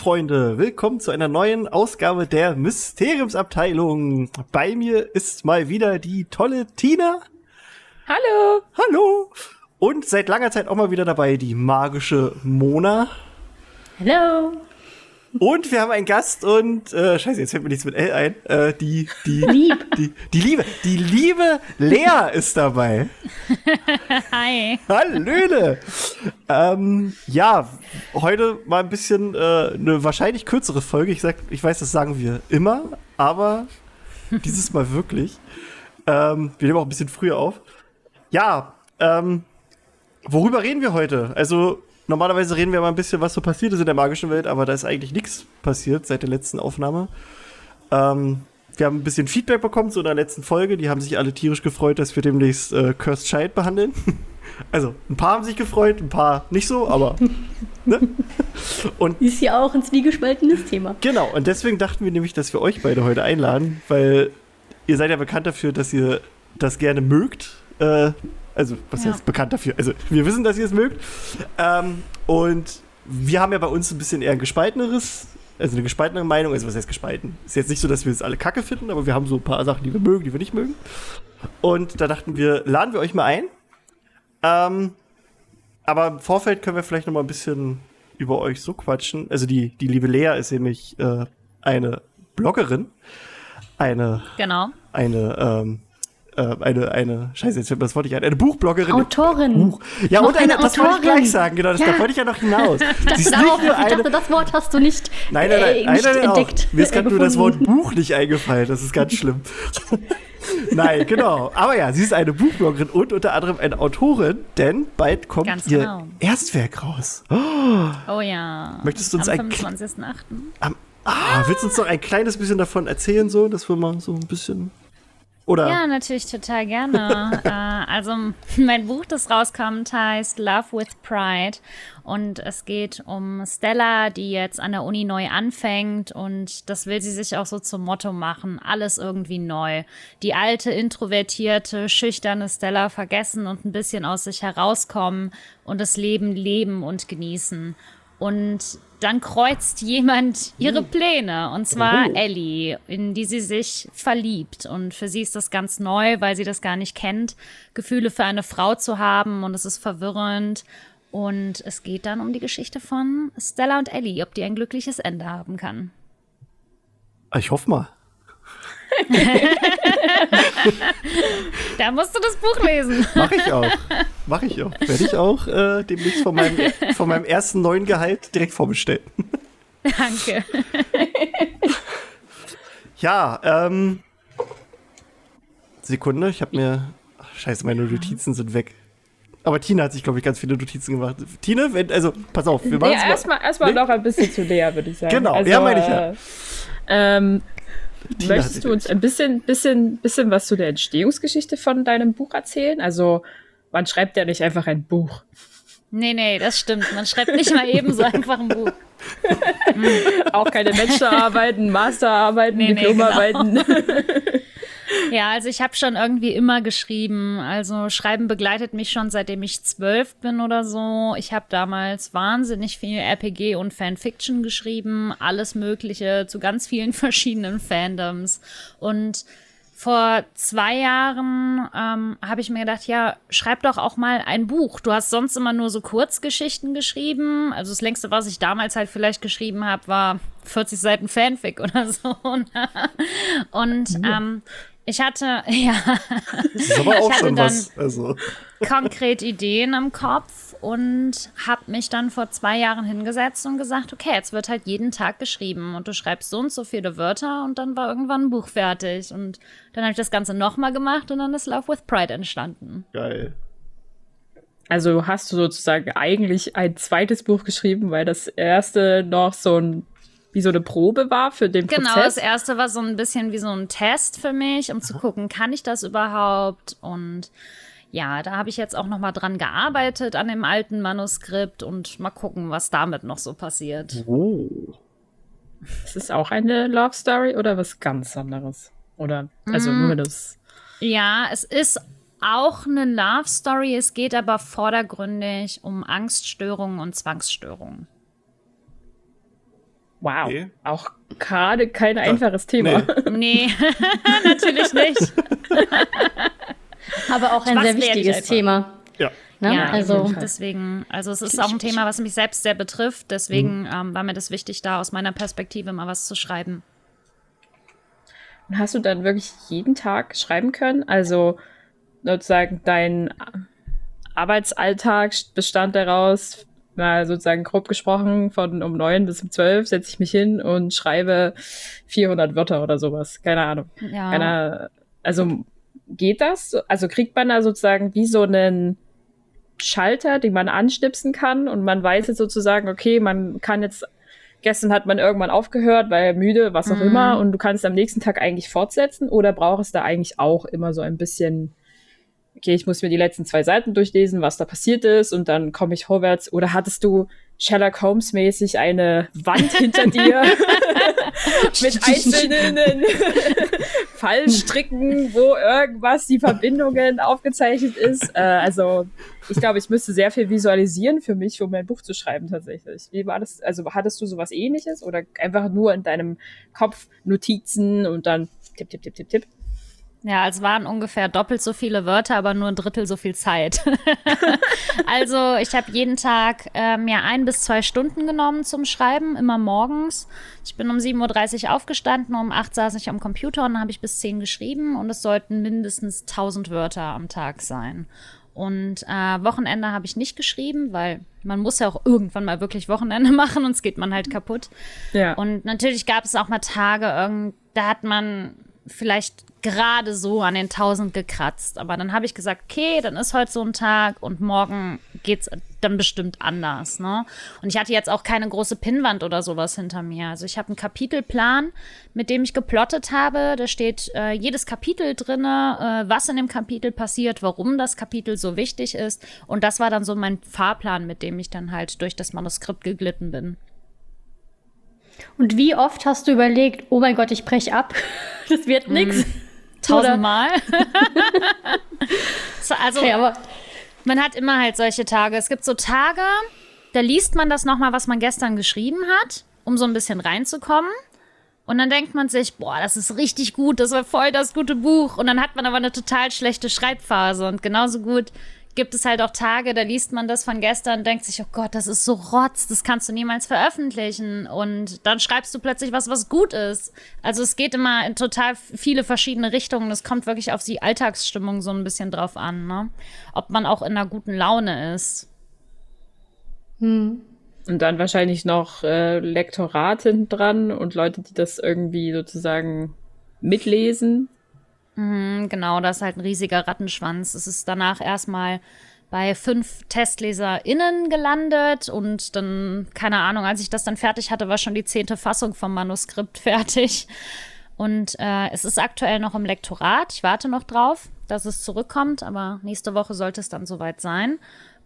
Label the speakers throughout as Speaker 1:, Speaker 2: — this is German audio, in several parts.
Speaker 1: Freunde, willkommen zu einer neuen Ausgabe der Mysteriumsabteilung. Bei mir ist mal wieder die tolle Tina.
Speaker 2: Hallo.
Speaker 1: Hallo. Und seit langer Zeit auch mal wieder dabei die magische Mona.
Speaker 2: Hallo.
Speaker 1: Und wir haben einen Gast und äh, scheiße, jetzt fällt mir nichts mit L ein. Äh, die, die,
Speaker 2: Lieb.
Speaker 1: die, die Liebe, die liebe Lea ist dabei.
Speaker 3: Hi.
Speaker 1: Hallöle. ähm, ja, heute mal ein bisschen äh, eine wahrscheinlich kürzere Folge. Ich sag, ich weiß, das sagen wir immer, aber dieses Mal wirklich. Ähm, wir nehmen auch ein bisschen früher auf. Ja, ähm, worüber reden wir heute? Also normalerweise reden wir mal ein bisschen, was so passiert ist in der magischen Welt, aber da ist eigentlich nichts passiert seit der letzten Aufnahme. Ähm, wir haben ein bisschen Feedback bekommen zu der letzten Folge. Die haben sich alle tierisch gefreut, dass wir demnächst äh, Cursed Child behandeln. Also, ein paar haben sich gefreut, ein paar nicht so, aber. ne? Und
Speaker 2: Ist ja auch ein zwiegespaltenes Thema.
Speaker 1: genau, und deswegen dachten wir nämlich, dass wir euch beide heute einladen, weil ihr seid ja bekannt dafür, dass ihr das gerne mögt. Äh, also, was
Speaker 3: Ja.
Speaker 1: heißt bekannt dafür? Also, wir wissen, dass ihr es mögt. Ähm, und wir haben ja bei uns ein bisschen eher ein gespalteneres, also eine gespaltenere Meinung. Also, was heißt gespalten? Ist jetzt nicht so, dass wir es alle kacke finden, aber wir haben so ein paar Sachen, die wir mögen, die wir nicht mögen. Und da dachten wir, laden wir euch mal ein. Ähm, aber im Vorfeld können wir vielleicht noch mal ein bisschen über euch so quatschen. Also die, die liebe Lea ist nämlich äh, eine Bloggerin, eine,
Speaker 3: Genau.
Speaker 1: eine, ähm, äh, eine, eine, scheiße, jetzt fällt mir das Wort nicht ein, eine Buchbloggerin.
Speaker 2: Autorin.
Speaker 1: Buch. Ja,
Speaker 2: Noch
Speaker 1: und eine,
Speaker 2: eine
Speaker 1: das wollte ich gleich sagen, genau, das, da
Speaker 2: Ja.
Speaker 1: wollte ich ja noch hinaus. Sie ist
Speaker 2: Darauf, ich dachte,
Speaker 1: eine,
Speaker 2: das Wort hast du nicht,
Speaker 1: Nein, nein, nein,
Speaker 2: äh,
Speaker 1: nein,
Speaker 2: nicht
Speaker 1: nein, nein
Speaker 2: entdeckt.
Speaker 1: Auch. Mir ist
Speaker 2: äh,
Speaker 1: gerade nur das Wort. Buch nicht eingefallen. Das ist ganz schlimm. nein, genau. Aber ja, sie ist eine Buchbloggerin und unter anderem eine Autorin, denn bald kommt
Speaker 3: Ganz
Speaker 1: ihr
Speaker 3: genau.
Speaker 1: Erstwerk raus.
Speaker 3: Oh ja.
Speaker 1: Möchtest du uns
Speaker 3: Am
Speaker 1: ein-
Speaker 3: 25.8.
Speaker 1: Am, ah, willst du uns noch ein kleines bisschen davon erzählen, so, dass wir mal so ein bisschen. Oder?
Speaker 3: Ja, natürlich total gerne. äh, also mein Buch, das rauskommt, heißt Love with Pride und es geht um Stella, die jetzt an der Uni neu anfängt und das will sie sich auch so zum Motto machen, alles irgendwie neu. Die alte, introvertierte, schüchterne Stella vergessen und ein bisschen aus sich herauskommen und das Leben leben und genießen. Und dann kreuzt jemand ihre Pläne, und zwar. Ellie, in die sie sich verliebt. Und für sie ist das ganz neu, weil sie das gar nicht kennt, Gefühle für eine Frau zu haben. Und es ist verwirrend. Und es geht dann um die Geschichte von Stella und Ellie, ob die ein glückliches Ende haben kann.
Speaker 1: Ich hoffe mal.
Speaker 3: Da musst du das Buch lesen.
Speaker 1: Mach ich auch. Mach ich auch. Werde ich auch äh, demnächst von meinem, von meinem ersten neuen Gehalt direkt vorbestellen.
Speaker 3: Danke.
Speaker 1: Ja, ähm. Sekunde, ich habe mir. Ach, scheiße, meine Notizen sind weg. Aber Tina hat sich, glaube ich, ganz viele Notizen gemacht. Tina, wenn, also, pass auf, wir machen
Speaker 4: Nee, erstmal erstmal
Speaker 1: Nee?
Speaker 4: noch ein bisschen zu Lea, würde ich sagen.
Speaker 1: Genau,
Speaker 4: also,
Speaker 1: ja, meine ich ja.
Speaker 4: äh, Ähm,
Speaker 1: Tina
Speaker 4: möchtest du uns ein bisschen, bisschen, bisschen was zu der Entstehungsgeschichte von deinem Buch erzählen? Also, man schreibt ja nicht einfach ein Buch.
Speaker 3: Nee, nee, das stimmt. Man schreibt nicht mal eben so einfach ein Buch.
Speaker 4: Auch keine Bachelorarbeiten, Masterarbeiten,
Speaker 3: Nee, nee,
Speaker 4: Diplomarbeiten.
Speaker 3: Ja, also ich habe schon irgendwie immer geschrieben. Also Schreiben begleitet mich schon seitdem ich zwölf bin oder so. Ich habe damals wahnsinnig viel RPG und Fanfiction geschrieben, alles Mögliche zu ganz vielen verschiedenen Fandoms. Und vor zwei Jahren ähm, habe ich mir gedacht, ja, schreib doch auch mal ein Buch. Du hast sonst immer nur so Kurzgeschichten geschrieben. Also das längste, was ich damals halt vielleicht geschrieben habe, war 40 Seiten Fanfic oder so. Und ähm, ich hatte, ja,
Speaker 1: Das ist aber auch
Speaker 3: hatte
Speaker 1: schon
Speaker 3: dann-
Speaker 1: was. Also.
Speaker 3: konkret Ideen im Kopf und habe mich dann vor zwei Jahren hingesetzt und gesagt, okay, jetzt wird halt jeden Tag geschrieben und du schreibst so und so viele Wörter und dann war irgendwann ein Buch fertig und dann habe ich das Ganze nochmal gemacht und dann ist Love with Pride entstanden.
Speaker 1: Geil.
Speaker 4: Also hast du sozusagen eigentlich ein zweites Buch geschrieben, weil das erste noch so ein wie so eine Probe war für den
Speaker 3: Genau, das
Speaker 4: Prozess.
Speaker 3: erste war so ein bisschen wie so ein Test für mich, um zu gucken, kann ich das überhaupt? Und ja, da habe ich jetzt auch noch mal dran gearbeitet an dem alten Manuskript und mal gucken, was damit noch so passiert.
Speaker 1: Oh.
Speaker 4: Ist es auch eine Love Story oder was ganz anderes? Oder also
Speaker 3: Mm.
Speaker 4: nur das.
Speaker 3: Ja, es ist auch eine Love Story. Es geht aber vordergründig um Angststörungen und Zwangsstörungen.
Speaker 4: Wow.
Speaker 1: Nee.
Speaker 4: Auch gerade kein einfaches Thema.
Speaker 1: Nee.
Speaker 3: Nee, natürlich nicht.
Speaker 2: Aber auch ein
Speaker 3: Was
Speaker 2: sehr wichtiges? Thema.
Speaker 1: Ja.
Speaker 2: Ne?
Speaker 3: Ja,
Speaker 2: also,
Speaker 3: deswegen, also es ist auch ein Thema, was mich selbst sehr betrifft. Deswegen ähm, war mir das wichtig, da aus meiner Perspektive mal was zu schreiben.
Speaker 4: Und hast du dann wirklich jeden Tag schreiben können? Also sozusagen dein Arbeitsalltag bestand daraus, mal sozusagen grob gesprochen, von um neun bis um zwölf setze ich mich hin und schreibe 400 Wörter oder sowas. Keine Ahnung.
Speaker 3: Ja.
Speaker 4: Keine, also geht das? Also kriegt man da sozusagen wie so einen Schalter, den man anstipsen kann und man weiß jetzt sozusagen, okay, man kann jetzt, gestern hat man irgendwann aufgehört, weil müde, was auch
Speaker 3: Mhm.
Speaker 4: immer, und du kannst am nächsten Tag eigentlich fortsetzen oder braucht es da eigentlich auch immer so ein bisschen, okay, ich muss mir die letzten zwei Seiten durchlesen, was da passiert ist und dann komme ich vorwärts oder hattest du Sherlock Holmes mäßig eine Wand hinter dir mit einzelnen Fallstricken, wo irgendwas die Verbindungen aufgezeichnet ist. Äh, also ich glaube, ich müsste sehr viel visualisieren für mich, um mein Buch zu schreiben tatsächlich. Wie war das? Also hattest du sowas ähnliches oder einfach nur in deinem Kopf Notizen und dann tipp, tipp, tipp, tipp, tipp?
Speaker 3: Ja, es waren ungefähr doppelt so viele Wörter, aber nur ein Drittel so viel Zeit. also ich habe jeden Tag äh, mir ein bis zwei Stunden genommen zum Schreiben, immer morgens. Ich bin um 7.30 Uhr aufgestanden, um 8 saß ich am Computer und dann habe ich bis 10 geschrieben und es sollten mindestens 1000 Wörter am Tag sein. Und äh, Wochenende habe ich nicht geschrieben, weil man muss ja auch irgendwann mal wirklich Wochenende machen, sonst geht man halt kaputt.
Speaker 4: Ja.
Speaker 3: Und natürlich gab es auch mal Tage, irgend, da hat man vielleicht gerade so an den 1000 gekratzt. Aber dann habe ich gesagt, okay, dann ist heute so ein Tag und morgen geht's dann bestimmt anders. Ne? Und ich hatte jetzt auch keine große Pinnwand oder sowas hinter mir. Also ich habe einen Kapitelplan, mit dem ich geplottet habe. Da steht äh, jedes Kapitel drinne, äh, was in dem Kapitel passiert, warum das Kapitel so wichtig ist. Und das war dann so mein Fahrplan, mit dem ich dann halt durch das Manuskript geglitten bin.
Speaker 2: Und wie oft hast du überlegt, oh mein Gott, ich brech ab, das wird nix.
Speaker 3: Tausendmal. so, also
Speaker 2: Okay, aber
Speaker 3: man hat immer halt solche Tage. Es gibt so Tage, da liest man das nochmal, was man gestern geschrieben hat, um so ein bisschen reinzukommen. Und dann denkt man sich, boah, das ist richtig gut, das war voll das gute Buch. Und dann hat man aber eine total schlechte Schreibphase. Und genauso gut gibt es halt auch Tage, da liest man das von gestern und denkt sich, oh Gott, das ist so rotz, das kannst du niemals veröffentlichen. Und dann schreibst du plötzlich was, was gut ist. Also es geht immer in total viele verschiedene Richtungen. Es kommt wirklich auf die Alltagsstimmung so ein bisschen drauf an, ne? Ob man auch in einer guten Laune ist.
Speaker 4: Und dann wahrscheinlich noch äh, Lektorat hinten dran und Leute, die das irgendwie sozusagen mitlesen.
Speaker 3: Mhm, Genau, das ist halt ein riesiger Rattenschwanz. Es ist danach erstmal bei fünf TestleserInnen gelandet und dann, keine Ahnung, als ich das dann fertig hatte, war schon die zehnte Fassung vom Manuskript fertig. Und äh, es ist aktuell noch im Lektorat. Ich warte noch drauf, dass es zurückkommt, aber nächste Woche sollte es dann soweit sein.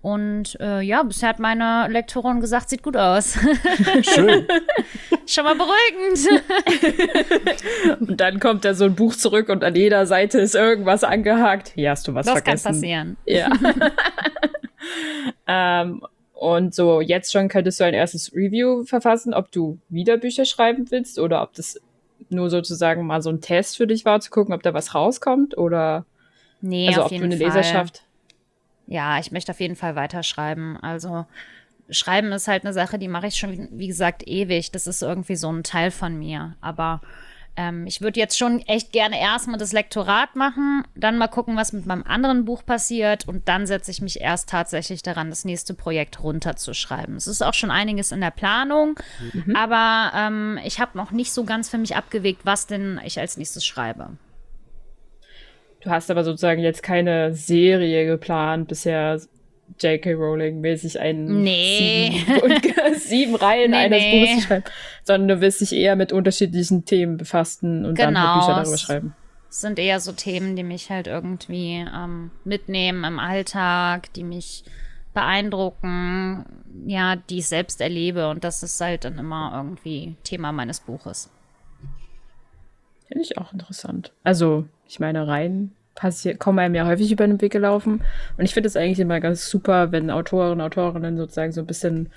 Speaker 3: Und äh, ja, bisher hat meine Lektorin gesagt, sieht gut aus.
Speaker 1: Schön.
Speaker 3: Schon mal beruhigend.
Speaker 4: Und dann kommt da so ein Buch zurück und an jeder Seite ist irgendwas angehakt. Hier hast du was
Speaker 3: Das kann
Speaker 4: vergessen.
Speaker 3: passieren.
Speaker 4: Ja. ähm, und so, jetzt schon könntest du ein erstes Review verfassen, ob du wieder Bücher schreiben willst oder ob das nur sozusagen mal so ein Test für dich war, zu gucken, ob da was rauskommt oder
Speaker 3: Nee,
Speaker 4: also
Speaker 3: auf
Speaker 4: ob du eine
Speaker 3: Fall.
Speaker 4: Leserschaft.
Speaker 3: Ja, ich möchte auf jeden Fall weiterschreiben. Also Schreiben ist halt eine Sache, die mache ich schon, wie gesagt, ewig. Das ist irgendwie so ein Teil von mir. Aber ähm, ich würde jetzt schon echt gerne erstmal das Lektorat machen, dann mal gucken, was mit meinem anderen Buch passiert und dann setze ich mich erst tatsächlich daran, das nächste Projekt runterzuschreiben. Es ist auch schon einiges in der Planung, aber ähm, ich habe noch nicht so ganz für mich abgewegt, was denn ich als nächstes schreibe.
Speaker 4: Du hast aber sozusagen jetzt keine Serie geplant, bisher J.K. Rowling mäßig einen
Speaker 3: Nee.
Speaker 4: sieben, und sieben Reihen
Speaker 3: Nee,
Speaker 4: eines
Speaker 3: nee.
Speaker 4: Buches zu schreiben, sondern du willst dich eher mit unterschiedlichen Themen befassen und dann halt
Speaker 3: Genau.
Speaker 4: Bücher darüber schreiben.
Speaker 3: Es sind eher so Themen, die mich halt irgendwie ähm, mitnehmen im Alltag, die mich beeindrucken, ja, die ich selbst erlebe. Und das ist halt dann immer irgendwie Thema meines Buches.
Speaker 4: Finde ich auch interessant. Also, ich meine, rein passiert, kommen einem ja häufig über den Weg gelaufen. Und ich finde es eigentlich immer ganz super, wenn Autoren, Autorinnen sozusagen so ein bisschen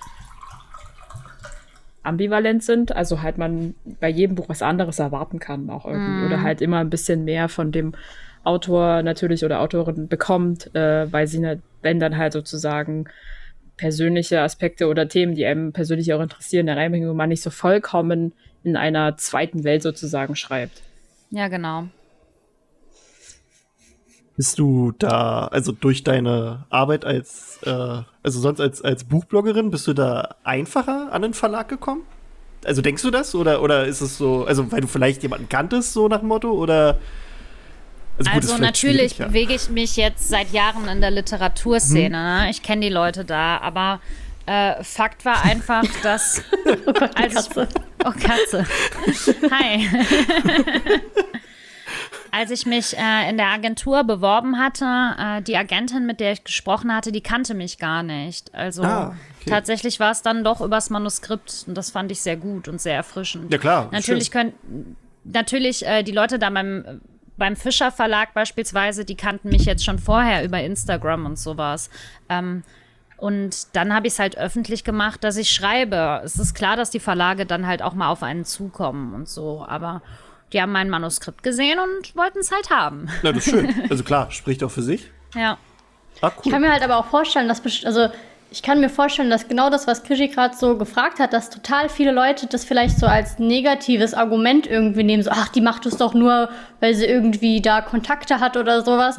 Speaker 4: ambivalent sind. Also halt man bei jedem Buch was anderes erwarten kann auch irgendwie.
Speaker 3: Mhm.
Speaker 4: Oder halt immer ein bisschen mehr von dem Autor natürlich oder Autorin bekommt, äh, weil sie, ne, wenn dann halt sozusagen persönliche Aspekte oder Themen, die einem persönlich auch interessieren, da reinbringen, wo man nicht so vollkommen in einer zweiten Welt sozusagen schreibt.
Speaker 3: Ja, genau.
Speaker 1: Bist du da, also durch deine Arbeit als, äh, also sonst als, als Buchbloggerin, bist du da einfacher an den Verlag gekommen? Also denkst du das? Oder, oder ist es so, also weil du vielleicht jemanden kanntest, so nach dem Motto? Oder
Speaker 3: Also,
Speaker 1: gut, vielleicht
Speaker 3: natürlich
Speaker 1: ja.
Speaker 3: bewege ich mich jetzt seit Jahren in der Literaturszene. Ne? Ich kenne die Leute da, aber äh, Fakt war einfach, dass
Speaker 2: Oh Gott, Katze.
Speaker 3: ich, oh Katze, hi. Als ich mich äh, in der Agentur beworben hatte, äh, die Agentin, mit der ich gesprochen hatte, die kannte mich gar nicht. Also
Speaker 1: Ah, okay.
Speaker 3: tatsächlich war es dann doch übers Manuskript und das fand ich sehr gut und sehr erfrischend.
Speaker 1: Ja, klar,
Speaker 3: Natürlich
Speaker 1: schön.
Speaker 3: können natürlich äh, die Leute da beim beim Fischer Verlag beispielsweise, die kannten mich jetzt schon vorher über Instagram und sowas. Ähm, und dann habe ich es halt öffentlich gemacht, dass ich schreibe. Es ist klar, dass die Verlage dann halt auch mal auf einen zukommen und so, aber die haben mein Manuskript gesehen und wollten es halt haben.
Speaker 1: Na, das ist schön. Also klar, spricht auch für sich.
Speaker 3: Ja.
Speaker 1: Ah,
Speaker 2: Ich
Speaker 1: cool.
Speaker 2: kann mir halt aber auch vorstellen, dass also ich kann mir vorstellen, dass genau das, was Krischi gerade so gefragt hat, dass total viele Leute das vielleicht so als negatives Argument irgendwie nehmen, so ach, die macht es doch nur, weil sie irgendwie da Kontakte hat oder sowas.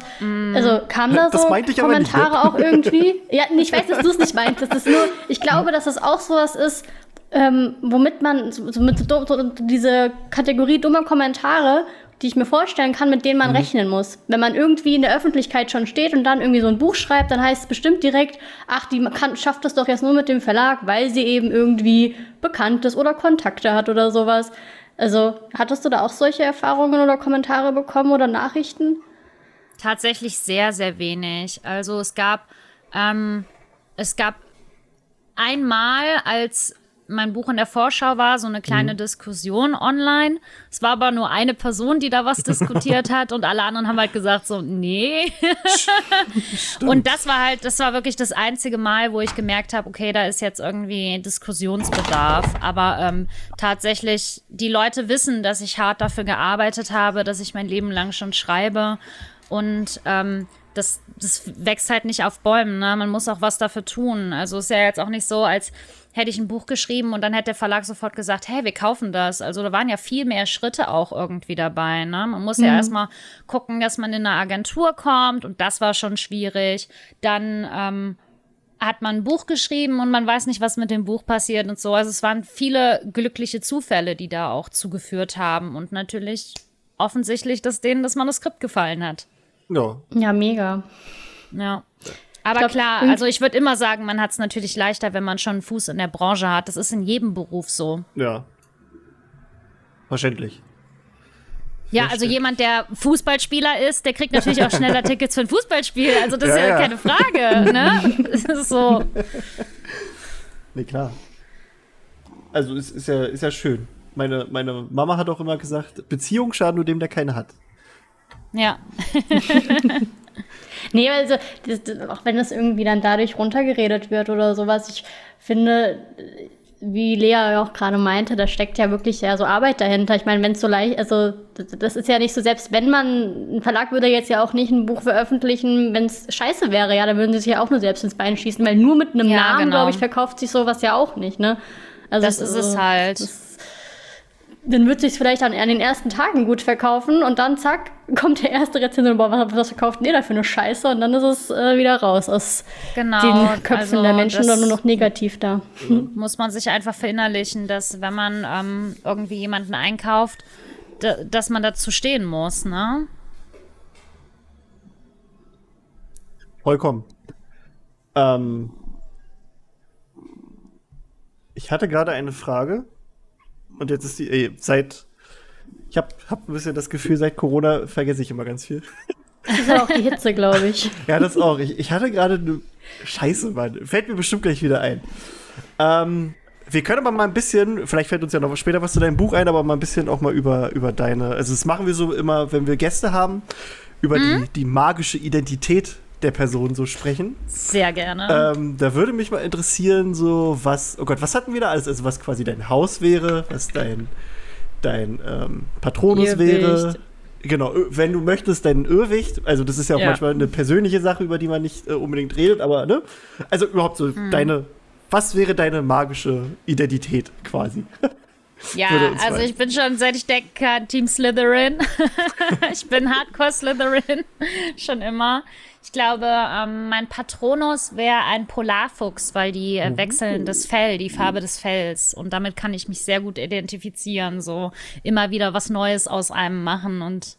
Speaker 2: Also kam da
Speaker 1: Das
Speaker 2: so
Speaker 1: meinte ich aber nicht,
Speaker 2: Kommentare
Speaker 1: ne?
Speaker 2: auch irgendwie? Ja, ich weiß, dass du es nicht meinst. Das ist nur, ich glaube, dass es auch sowas ist, ähm, womit man so, so mit so, dumm- so diese Kategorie dummer Kommentare, die ich mir vorstellen kann, mit denen man rechnen muss. Wenn man irgendwie in der Öffentlichkeit schon steht und dann irgendwie so ein Buch schreibt, dann heißt es bestimmt direkt, ach, die kann, schafft das doch jetzt nur mit dem Verlag, weil sie eben irgendwie bekannt ist oder Kontakte hat oder sowas. Also, hattest du da auch solche Erfahrungen oder Kommentare bekommen oder Nachrichten?
Speaker 3: Tatsächlich sehr, sehr wenig. Also es gab, ähm, es gab einmal, als mein Buch in der Vorschau war, so eine kleine Diskussion online. Es war aber nur eine Person, die da was diskutiert hat und alle anderen haben halt gesagt so, nee. und das war halt, das war wirklich das einzige Mal, wo ich gemerkt habe, okay, da ist jetzt irgendwie Diskussionsbedarf. Aber ähm, tatsächlich, die Leute wissen, dass ich hart dafür gearbeitet habe, dass ich mein Leben lang schon schreibe. Und ähm, das, das wächst halt nicht auf Bäumen. Ne? Man muss auch was dafür tun. Also ist ja jetzt auch nicht so, als hätte ich ein Buch geschrieben und dann hätte der Verlag sofort gesagt, hey, wir kaufen das. Also da waren ja viel mehr Schritte auch irgendwie dabei. Ne? Man muss ja erstmal gucken, dass man in eine Agentur kommt und das war schon schwierig. Dann ähm, hat man ein Buch geschrieben und man weiß nicht, was mit dem Buch passiert und so. Also es waren viele glückliche Zufälle, die da auch zugeführt haben und natürlich offensichtlich, dass denen das Manuskript gefallen hat.
Speaker 1: Ja.
Speaker 2: Ja, mega.
Speaker 3: Ja. Aber
Speaker 2: glaub,
Speaker 3: klar, also ich würde immer sagen, man hat es natürlich leichter, wenn man schon einen Fuß in der Branche hat. Das ist in jedem Beruf so.
Speaker 1: Ja. Verständlich.
Speaker 3: Ja, also jemand, der Fußballspieler ist, der kriegt natürlich auch schneller Tickets für ein Fußballspiel. Also das ist
Speaker 1: Ja,
Speaker 3: ja,
Speaker 1: ja.
Speaker 3: keine Frage, ne? Das ist so.
Speaker 1: Nee, klar. Also es ist ja, ist ja schön. Meine, meine Mama hat auch immer gesagt, Beziehungen schaden nur dem, der keine hat.
Speaker 3: Ja.
Speaker 2: Nee, also, das, das, auch wenn das irgendwie dann dadurch runtergeredet wird oder sowas, ich finde, wie Lea ja auch gerade meinte, da steckt ja wirklich ja so Arbeit dahinter. Ich meine, wenn es so leicht, also das, das ist ja nicht so, selbst wenn man, ein Verlag würde jetzt ja auch nicht ein Buch veröffentlichen, wenn es scheiße wäre, ja, dann würden sie sich ja auch nur selbst ins Bein schießen, weil nur mit einem
Speaker 3: Ja,
Speaker 2: Namen,
Speaker 3: genau.
Speaker 2: glaube ich, verkauft sich sowas ja auch nicht, ne? Also
Speaker 3: Das ist es halt.
Speaker 2: Dann wird sich vielleicht an, an den ersten Tagen gut verkaufen und dann zack, kommt der erste Rezension, boah, was, was verkauft ihr da für eine Scheiße? Und dann ist es äh, wieder raus aus
Speaker 3: Genau.
Speaker 2: den Köpfen
Speaker 3: also
Speaker 2: der Menschen dann nur noch negativ da.
Speaker 3: Muss man sich einfach verinnerlichen, dass wenn man ähm, irgendwie jemanden einkauft, da, dass man dazu stehen muss, ne?
Speaker 1: Vollkommen. Ähm, ich hatte gerade eine Frage und jetzt ist die, ey, seit, ich habe hab ein bisschen das Gefühl, seit Corona vergesse ich immer ganz viel.
Speaker 2: Das ist auch die Hitze, glaube ich.
Speaker 1: Ja, das auch. Ich, ich hatte gerade eine Scheiße, Mann. Fällt mir bestimmt gleich wieder ein. Ähm, wir können aber mal ein bisschen, vielleicht fällt uns ja noch später was zu deinem Buch ein, aber mal ein bisschen auch mal über, über deine, also das machen wir so immer, wenn wir Gäste haben, über die, die magische Identität der Person so sprechen.
Speaker 3: Sehr gerne.
Speaker 1: Ähm, da würde mich mal interessieren, so was, oh Gott, was hatten wir da alles? Also was quasi dein Haus wäre, was dein, dein ähm, Patronus
Speaker 4: Irrwicht.
Speaker 1: wäre. Genau, wenn du möchtest, dein Irrwicht. Also das ist ja auch
Speaker 4: Ja.
Speaker 1: manchmal eine persönliche Sache, über die man nicht äh, unbedingt redet, aber ne? Also überhaupt so
Speaker 3: Hm.
Speaker 1: deine, was wäre deine magische Identität quasi?
Speaker 3: Ja, also ich bin schon, seit ich denken kann, Team Slytherin. ich bin Hardcore Slytherin, schon immer. Ich glaube, ähm, mein Patronus wäre ein Polarfuchs, weil die äh, wechseln das Fell, die Farbe des Fells. Und damit kann ich mich sehr gut identifizieren. So immer wieder was Neues aus einem machen. Und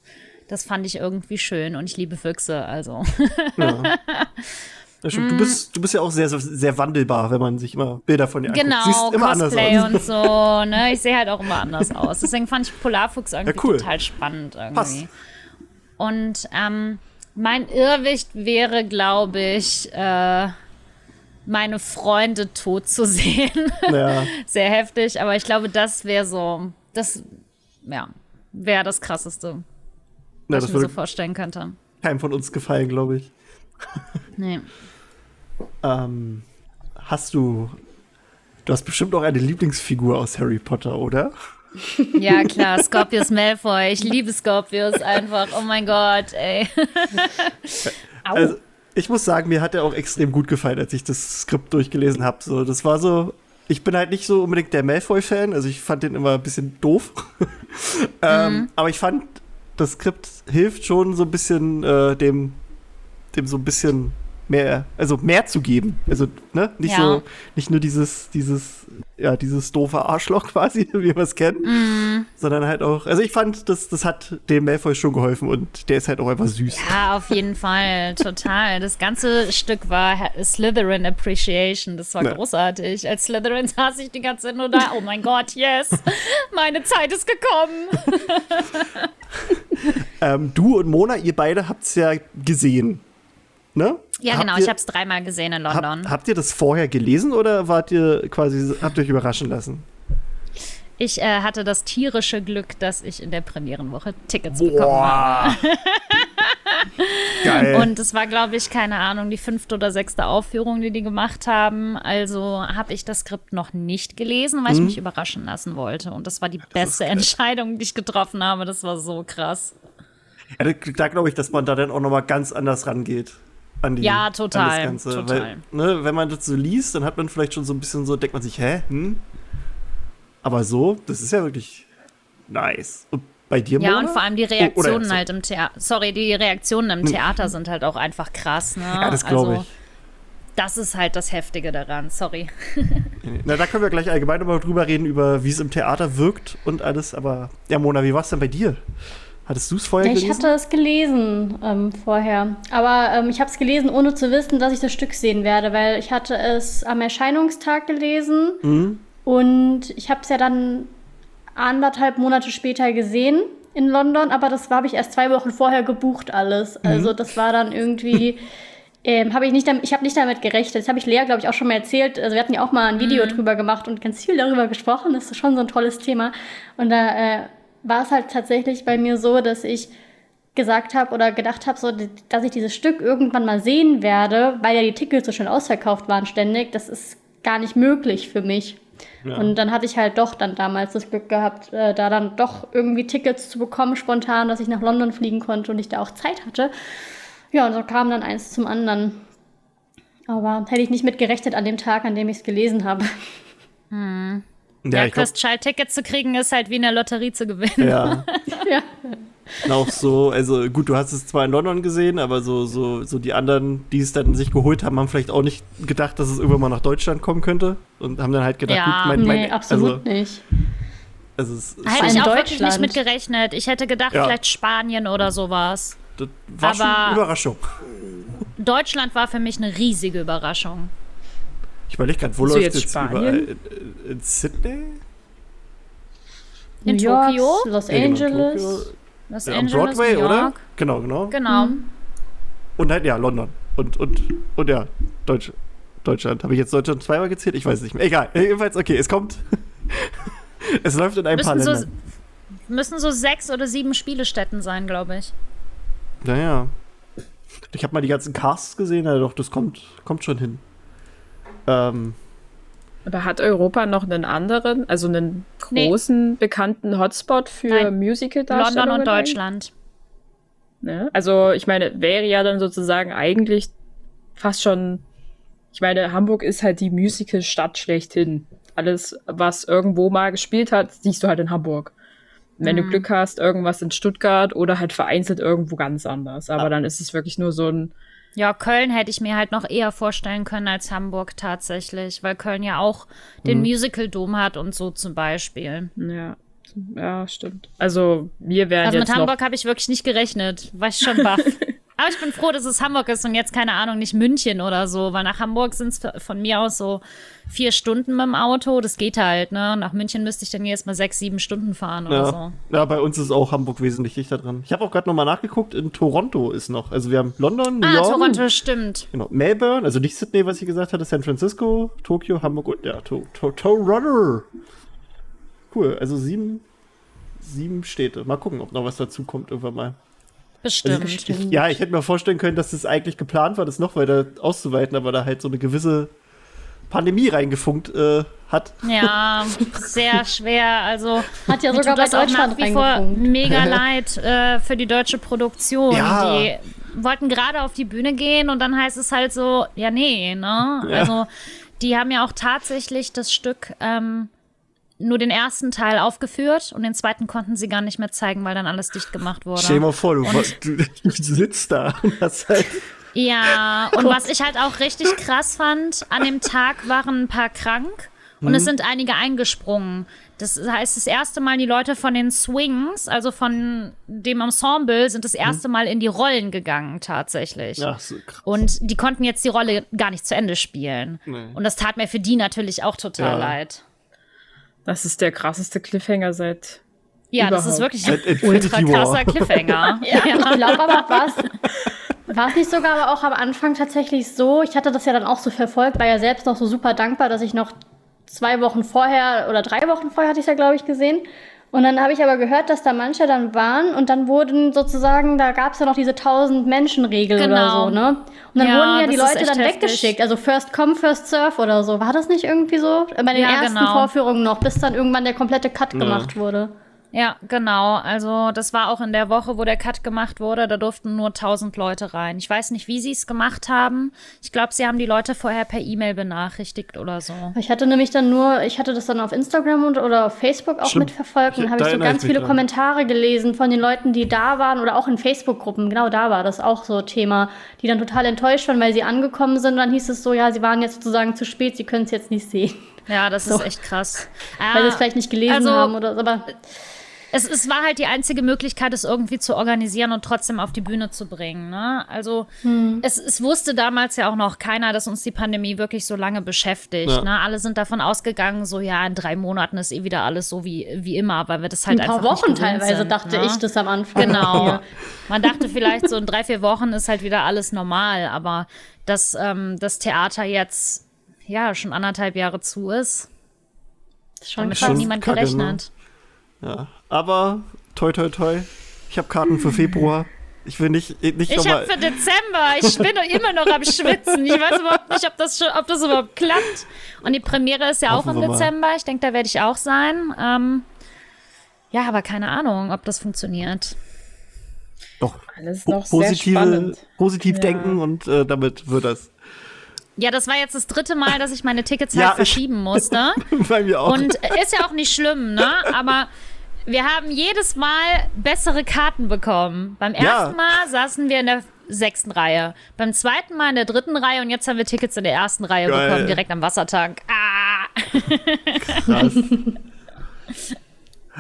Speaker 3: das fand ich irgendwie schön. Und ich liebe Füchse, also.
Speaker 1: Ja, stimmt. Du, bist, du bist ja auch sehr, sehr, wandelbar, wenn man sich immer Bilder von dir anguckt.
Speaker 3: Genau,
Speaker 1: Siehst immer
Speaker 3: Cosplay
Speaker 1: anders aus.
Speaker 3: und so, ne? Ich sehe halt auch immer anders aus. Deswegen fand ich Polarfuchs irgendwie
Speaker 1: Ja, cool.
Speaker 3: total spannend irgendwie.
Speaker 1: Passt.
Speaker 3: Und ähm, mein Irrwicht wäre, glaube ich, äh, meine Freunde tot zu sehen.
Speaker 1: Ja.
Speaker 3: Sehr heftig, aber ich glaube, das wäre so, das, ja, wäre das Krasseste,
Speaker 1: Na,
Speaker 3: was
Speaker 1: das
Speaker 3: ich mir so vorstellen könnte.
Speaker 1: keinem von uns gefallen, glaube ich.
Speaker 3: Nee.
Speaker 1: Ähm, hast du. Du hast bestimmt auch eine Lieblingsfigur aus Harry Potter, oder?
Speaker 3: Ja, klar, Scorpius Malfoy. Ich liebe Scorpius einfach. Oh mein Gott, ey.
Speaker 1: Also, ich muss sagen, mir hat er auch extrem gut gefallen, als ich das Skript durchgelesen habe. So, das war so. Ich bin halt nicht so unbedingt der Malfoy-Fan, also ich fand den immer ein bisschen doof. ähm, aber ich fand, das Skript hilft schon so ein bisschen äh, dem, dem so ein bisschen mehr, also mehr zu geben. Also, ne, nicht
Speaker 3: Ja.
Speaker 1: so, nicht nur dieses, dieses, ja, dieses doofe Arschloch quasi, wie wir es kennen, sondern halt auch, also ich fand, das, das hat dem Malfoy schon geholfen und der ist halt auch einfach süß.
Speaker 3: Ja, auf jeden Fall, total. Das ganze Stück war Ha- Slytherin Appreciation. Das war
Speaker 1: Ja.
Speaker 3: großartig. Als Slytherin saß ich die ganze Zeit nur da. Oh mein Gott, yes, meine Zeit ist gekommen.
Speaker 1: Ähm, du und Mona, ihr beide habt es ja gesehen. Ne?
Speaker 3: Ja,
Speaker 1: Habt
Speaker 3: genau.
Speaker 1: Ihr,
Speaker 3: Ich habe es dreimal gesehen in London.
Speaker 1: hab, habt ihr das vorher gelesen oder wart ihr quasi, habt ihr euch überraschen lassen?
Speaker 3: Ich äh, hatte das tierische Glück, dass ich in der Premierenwoche Tickets bekommen habe.
Speaker 1: Geil.
Speaker 3: Und es war, glaube ich, keine Ahnung, die fünfte oder sechste Aufführung, die die gemacht haben. Also habe ich das Skript noch nicht gelesen, weil ich mich überraschen lassen wollte. Und das war die beste
Speaker 1: geil.
Speaker 3: Entscheidung, die ich getroffen habe. Das war so krass.
Speaker 1: ja, da da glaube ich, dass man da dann auch nochmal ganz anders rangeht. An die,
Speaker 3: Ja, total,
Speaker 1: Ganze.
Speaker 3: total.
Speaker 1: Weil, ne, wenn man das so liest, dann hat man vielleicht schon so ein bisschen so, denkt man sich, hä? Hm? Aber so, das ist ja wirklich nice. Und bei dir,
Speaker 3: Ja,
Speaker 1: Mona?
Speaker 3: und vor allem die
Speaker 1: Oh,
Speaker 3: Reaktionen
Speaker 1: so-
Speaker 3: halt im Theater. Sorry, die Reaktionen im Theater sind halt auch einfach krass, ne?
Speaker 1: Ja, das glaube
Speaker 3: also,
Speaker 1: ich.
Speaker 3: Das ist halt das Heftige daran, sorry.
Speaker 1: Na, da können wir gleich allgemein nochmal drüber reden, über wie es im Theater wirkt und alles. Aber ja, Mona, wie war es denn bei dir? Hattest du es vorher
Speaker 2: Ich
Speaker 1: gelesen?
Speaker 2: hatte es gelesen ähm, vorher. Aber ähm, ich habe es gelesen, ohne zu wissen, dass ich das Stück sehen werde, weil ich hatte es am Erscheinungstag gelesen
Speaker 1: Mhm.
Speaker 2: und ich habe es ja dann anderthalb Monate später gesehen in London, aber das habe ich erst zwei Wochen vorher gebucht alles.
Speaker 1: Mhm.
Speaker 2: Also das war dann irgendwie. Ähm, habe ich nicht ich habe nicht damit gerechnet. Das habe ich Lea, glaube ich, auch schon mal erzählt. Also wir hatten ja auch mal ein Video drüber gemacht und ganz viel darüber gesprochen. Das ist schon so ein tolles Thema. Und da äh, war es halt tatsächlich bei mir so, dass ich gesagt habe oder gedacht habe, so, dass ich dieses Stück irgendwann mal sehen werde, weil ja die Tickets so schön ausverkauft waren ständig. Das ist gar nicht möglich für mich. Und dann hatte ich halt doch dann damals das Glück gehabt, äh, da dann doch irgendwie Tickets zu bekommen, spontan, dass ich nach London fliegen konnte und ich da auch Zeit hatte. Ja, und so kam dann eins zum anderen. Aber hätte ich nicht mit gerechnet an dem Tag, an dem ich es gelesen habe.
Speaker 3: Ja,
Speaker 1: ja, ich glaube,
Speaker 3: Chris Child Tickets zu kriegen, ist halt wie in der Lotterie zu gewinnen.
Speaker 1: ja.
Speaker 2: ja.
Speaker 1: Und auch so, also gut, du hast es zwar in London gesehen, aber so, so, so die anderen, die es dann sich geholt haben, haben vielleicht auch nicht gedacht, dass es irgendwann mal nach Deutschland kommen könnte und haben dann halt gedacht,
Speaker 3: Ja.
Speaker 1: gut, mein, mein,
Speaker 2: Nee, absolut
Speaker 1: also,
Speaker 2: nicht.
Speaker 1: also es, es
Speaker 3: Hätte ich auch wirklich nicht mit gerechnet. Ich hätte gedacht,
Speaker 1: Ja.
Speaker 3: vielleicht Spanien oder sowas.
Speaker 1: das war schon
Speaker 3: aber-
Speaker 1: eine Überraschung.
Speaker 3: Deutschland war für mich eine riesige Überraschung.
Speaker 1: Ich überlege gerade, wo läuft
Speaker 4: jetzt
Speaker 1: jetzt
Speaker 4: Spanien?
Speaker 1: überall? In, in Sydney?
Speaker 3: In
Speaker 2: New York,
Speaker 3: Tokio?
Speaker 2: Los
Speaker 1: Ja, genau,
Speaker 2: Angeles.
Speaker 1: Tokio.
Speaker 3: Los
Speaker 1: Ja, am
Speaker 3: Angeles,
Speaker 1: Broadway,
Speaker 3: New
Speaker 1: oder? Genau, genau.
Speaker 3: Genau.
Speaker 1: Und halt, ja, London. Und, und, und ja, Deutsch, Deutschland. Habe ich jetzt Deutschland zweimal gezählt? Ich weiß es nicht mehr. Egal. Jedenfalls, okay, es kommt. es läuft in ein paar
Speaker 3: Müssen so,
Speaker 1: Ländern.
Speaker 3: müssen so sechs oder sieben Spielestätten sein, glaube ich.
Speaker 1: Naja. Ich habe mal die ganzen Casts gesehen, ja doch, das kommt, kommt schon hin. Ähm,
Speaker 4: Aber hat Europa noch einen anderen, also einen
Speaker 3: Nee.
Speaker 4: großen, bekannten Hotspot für
Speaker 3: Nein.
Speaker 4: Musical-Darstellungen?
Speaker 3: London und? Deutschland.
Speaker 4: Ne? Also, ich meine, wäre ja dann sozusagen eigentlich fast schon. Ich meine, Hamburg ist halt die Musical-Stadt schlechthin. Alles, was irgendwo mal gespielt hat, siehst du halt in Hamburg. Wenn du Glück hast, irgendwas in Stuttgart oder halt vereinzelt irgendwo ganz anders. Aber dann ist es wirklich nur so ein.
Speaker 3: Ja, Köln hätte ich mir halt noch eher vorstellen können als Hamburg tatsächlich, weil Köln ja auch den Musical-Dom hat und so zum Beispiel.
Speaker 4: Ja, ja stimmt. Also, wir wären
Speaker 3: Also
Speaker 4: jetzt
Speaker 3: mit
Speaker 4: noch.
Speaker 3: Hamburg habe ich wirklich nicht gerechnet. War ich schon baff. Aber ich bin froh, dass es Hamburg ist und jetzt, keine Ahnung, nicht München oder so, weil nach Hamburg sind es von mir aus so vier Stunden mit dem Auto. Das geht halt, ne? Nach München müsste ich dann jetzt mal sechs, sieben Stunden fahren oder
Speaker 1: ja.
Speaker 3: so.
Speaker 1: ja, bei uns ist auch Hamburg wesentlich dichter dran. Ich habe auch gerade nochmal nachgeguckt, in Toronto ist noch. Also wir haben London, New
Speaker 3: Ah,
Speaker 1: York,
Speaker 3: Toronto, stimmt.
Speaker 1: genau, Melbourne, also nicht Sydney, was ich gesagt hatte, San Francisco, Tokio, Hamburg und ja, to to Toronto. Cool, also sieben, sieben Städte. Mal gucken, ob noch was dazu kommt irgendwann mal. Also
Speaker 3: Bestimmt.
Speaker 1: ich, ich, ja, ich hätte mir vorstellen können, dass das eigentlich geplant war, das noch weiter auszuweiten, aber da halt so eine gewisse Pandemie reingefunkt äh, hat.
Speaker 3: Ja, sehr schwer. Also
Speaker 2: Hat ja sogar bei
Speaker 3: das auch
Speaker 2: Deutschland
Speaker 3: nach wie vor mega leid äh, für die deutsche Produktion.
Speaker 1: Ja.
Speaker 3: Die wollten gerade auf die Bühne gehen und dann heißt es halt so, ja nee, ne?
Speaker 1: Ja.
Speaker 3: Also die haben ja auch tatsächlich das Stück ähm, nur den ersten Teil aufgeführt und den zweiten konnten sie gar nicht mehr zeigen, weil dann alles dicht gemacht wurde.
Speaker 1: Stell dir mal vor, du, du, du sitzt da und hast halt.
Speaker 3: Ja, und was ich halt auch richtig krass fand, an dem Tag waren ein paar krank und es sind einige eingesprungen. Das heißt, das erste Mal die Leute von den Swings, also von dem Ensemble, sind das erste Mal in die Rollen gegangen tatsächlich.
Speaker 1: Ja, so krass.
Speaker 3: Und die konnten jetzt die Rolle gar nicht zu Ende spielen.
Speaker 1: Nee.
Speaker 3: Und das tat mir für die natürlich auch total
Speaker 1: Ja.
Speaker 3: leid.
Speaker 4: Das ist der krasseste Cliffhanger seit.
Speaker 3: Ja, das ist
Speaker 4: Überhaupt.
Speaker 3: wirklich ein ultra krasser. Cliffhanger.
Speaker 2: Ja, ich glaube aber, was. War es nicht sogar aber auch am Anfang tatsächlich so? Ich hatte das ja dann auch so verfolgt, war ja selbst noch so super dankbar, dass ich noch zwei Wochen vorher oder drei Wochen vorher hatte ich ja, glaube ich, gesehen. Und dann habe ich aber gehört, dass da manche dann waren und dann wurden sozusagen, da gab es ja noch diese 1000 Menschen-Regel oder
Speaker 3: Genau.
Speaker 2: so, ne? Und dann
Speaker 3: Ja,
Speaker 2: wurden ja die Leute dann
Speaker 3: heftig.
Speaker 2: weggeschickt. Also first come, first serve oder so. War das nicht irgendwie so? Bei den
Speaker 3: Ja,
Speaker 2: ersten
Speaker 3: genau.
Speaker 2: Vorführungen noch, bis dann irgendwann der komplette Cut gemacht wurde.
Speaker 3: Ja, genau. Also das war auch in der Woche, wo der Cut gemacht wurde. Da durften nur 1000 Leute rein. Ich weiß nicht, wie sie es gemacht haben. Ich glaube, sie haben die Leute vorher per E-Mail benachrichtigt oder so.
Speaker 2: Ich hatte nämlich dann nur, ich hatte das dann auf Instagram und, oder auf Facebook auch
Speaker 1: Stimmt.
Speaker 2: mitverfolgt und
Speaker 1: Ich-
Speaker 2: habe ich so ganz viele
Speaker 1: dran.
Speaker 2: Kommentare gelesen von den Leuten, die da waren oder auch in Facebook-Gruppen. Genau da war das auch so Thema, die dann total enttäuscht waren, weil sie angekommen sind. Und dann hieß es so, ja, sie waren jetzt sozusagen zu spät, sie können es jetzt nicht sehen,
Speaker 3: Ja, das
Speaker 2: So.
Speaker 3: ist echt krass.
Speaker 2: weil sie
Speaker 3: Ah,
Speaker 2: es vielleicht nicht gelesen
Speaker 3: also-
Speaker 2: haben oder so. Aber
Speaker 3: es, es war halt die einzige Möglichkeit, es irgendwie zu organisieren und trotzdem auf die Bühne zu bringen. Ne? Also es, es wusste damals ja auch noch keiner, dass uns die Pandemie wirklich so lange beschäftigt.
Speaker 1: Ja.
Speaker 3: Ne? Alle sind davon ausgegangen, so ja, in drei Monaten ist eh wieder alles so wie, wie immer, weil wir das halt
Speaker 2: ein paar
Speaker 3: einfach
Speaker 2: Wochen
Speaker 3: nicht gewöhnt
Speaker 2: teilweise
Speaker 3: sind,
Speaker 2: dachte
Speaker 3: ne?
Speaker 2: ich das am Anfang.
Speaker 3: Genau.
Speaker 2: Ja.
Speaker 3: Man dachte vielleicht so in drei, vier Wochen ist halt wieder alles normal, aber dass ähm, das Theater jetzt ja schon anderthalb Jahre zu ist,
Speaker 2: schon
Speaker 3: damit
Speaker 2: krass.
Speaker 3: hat
Speaker 1: Schon
Speaker 3: niemand
Speaker 1: kacke, ne?
Speaker 3: gerechnet.
Speaker 1: Ja. Aber toi toi toi. Ich habe Karten für Februar. Ich will nicht, nicht
Speaker 3: Ich habe für Dezember, ich bin doch immer noch am Schwitzen. Ich weiß überhaupt nicht, ob das, schon, ob das überhaupt klappt. Und die Premiere ist ja auch
Speaker 1: Hoffen
Speaker 3: im
Speaker 1: wir mal.
Speaker 3: Dezember. Ich denke, da werde ich auch sein. Ähm, ja, aber keine Ahnung, ob das funktioniert.
Speaker 1: Doch.
Speaker 4: Alles
Speaker 1: po-
Speaker 4: noch sehr
Speaker 1: positive,
Speaker 4: spannend.
Speaker 1: positiv
Speaker 4: Ja.
Speaker 1: denken und äh, damit wird das.
Speaker 3: Ja, das war jetzt das dritte Mal, dass ich meine Tickets
Speaker 1: Ja,
Speaker 3: halt
Speaker 1: ich-
Speaker 3: verschieben musste.
Speaker 1: Bei mir auch.
Speaker 3: Und ist ja auch nicht schlimm, ne? Aber wir haben jedes Mal bessere Karten bekommen. Beim
Speaker 1: Ja.
Speaker 3: ersten Mal saßen wir in der sechsten Reihe. Beim zweiten Mal in der dritten Reihe und jetzt haben wir Tickets in der ersten Reihe
Speaker 1: Geil.
Speaker 3: bekommen, direkt am Wassertank. Ah!
Speaker 1: Krass.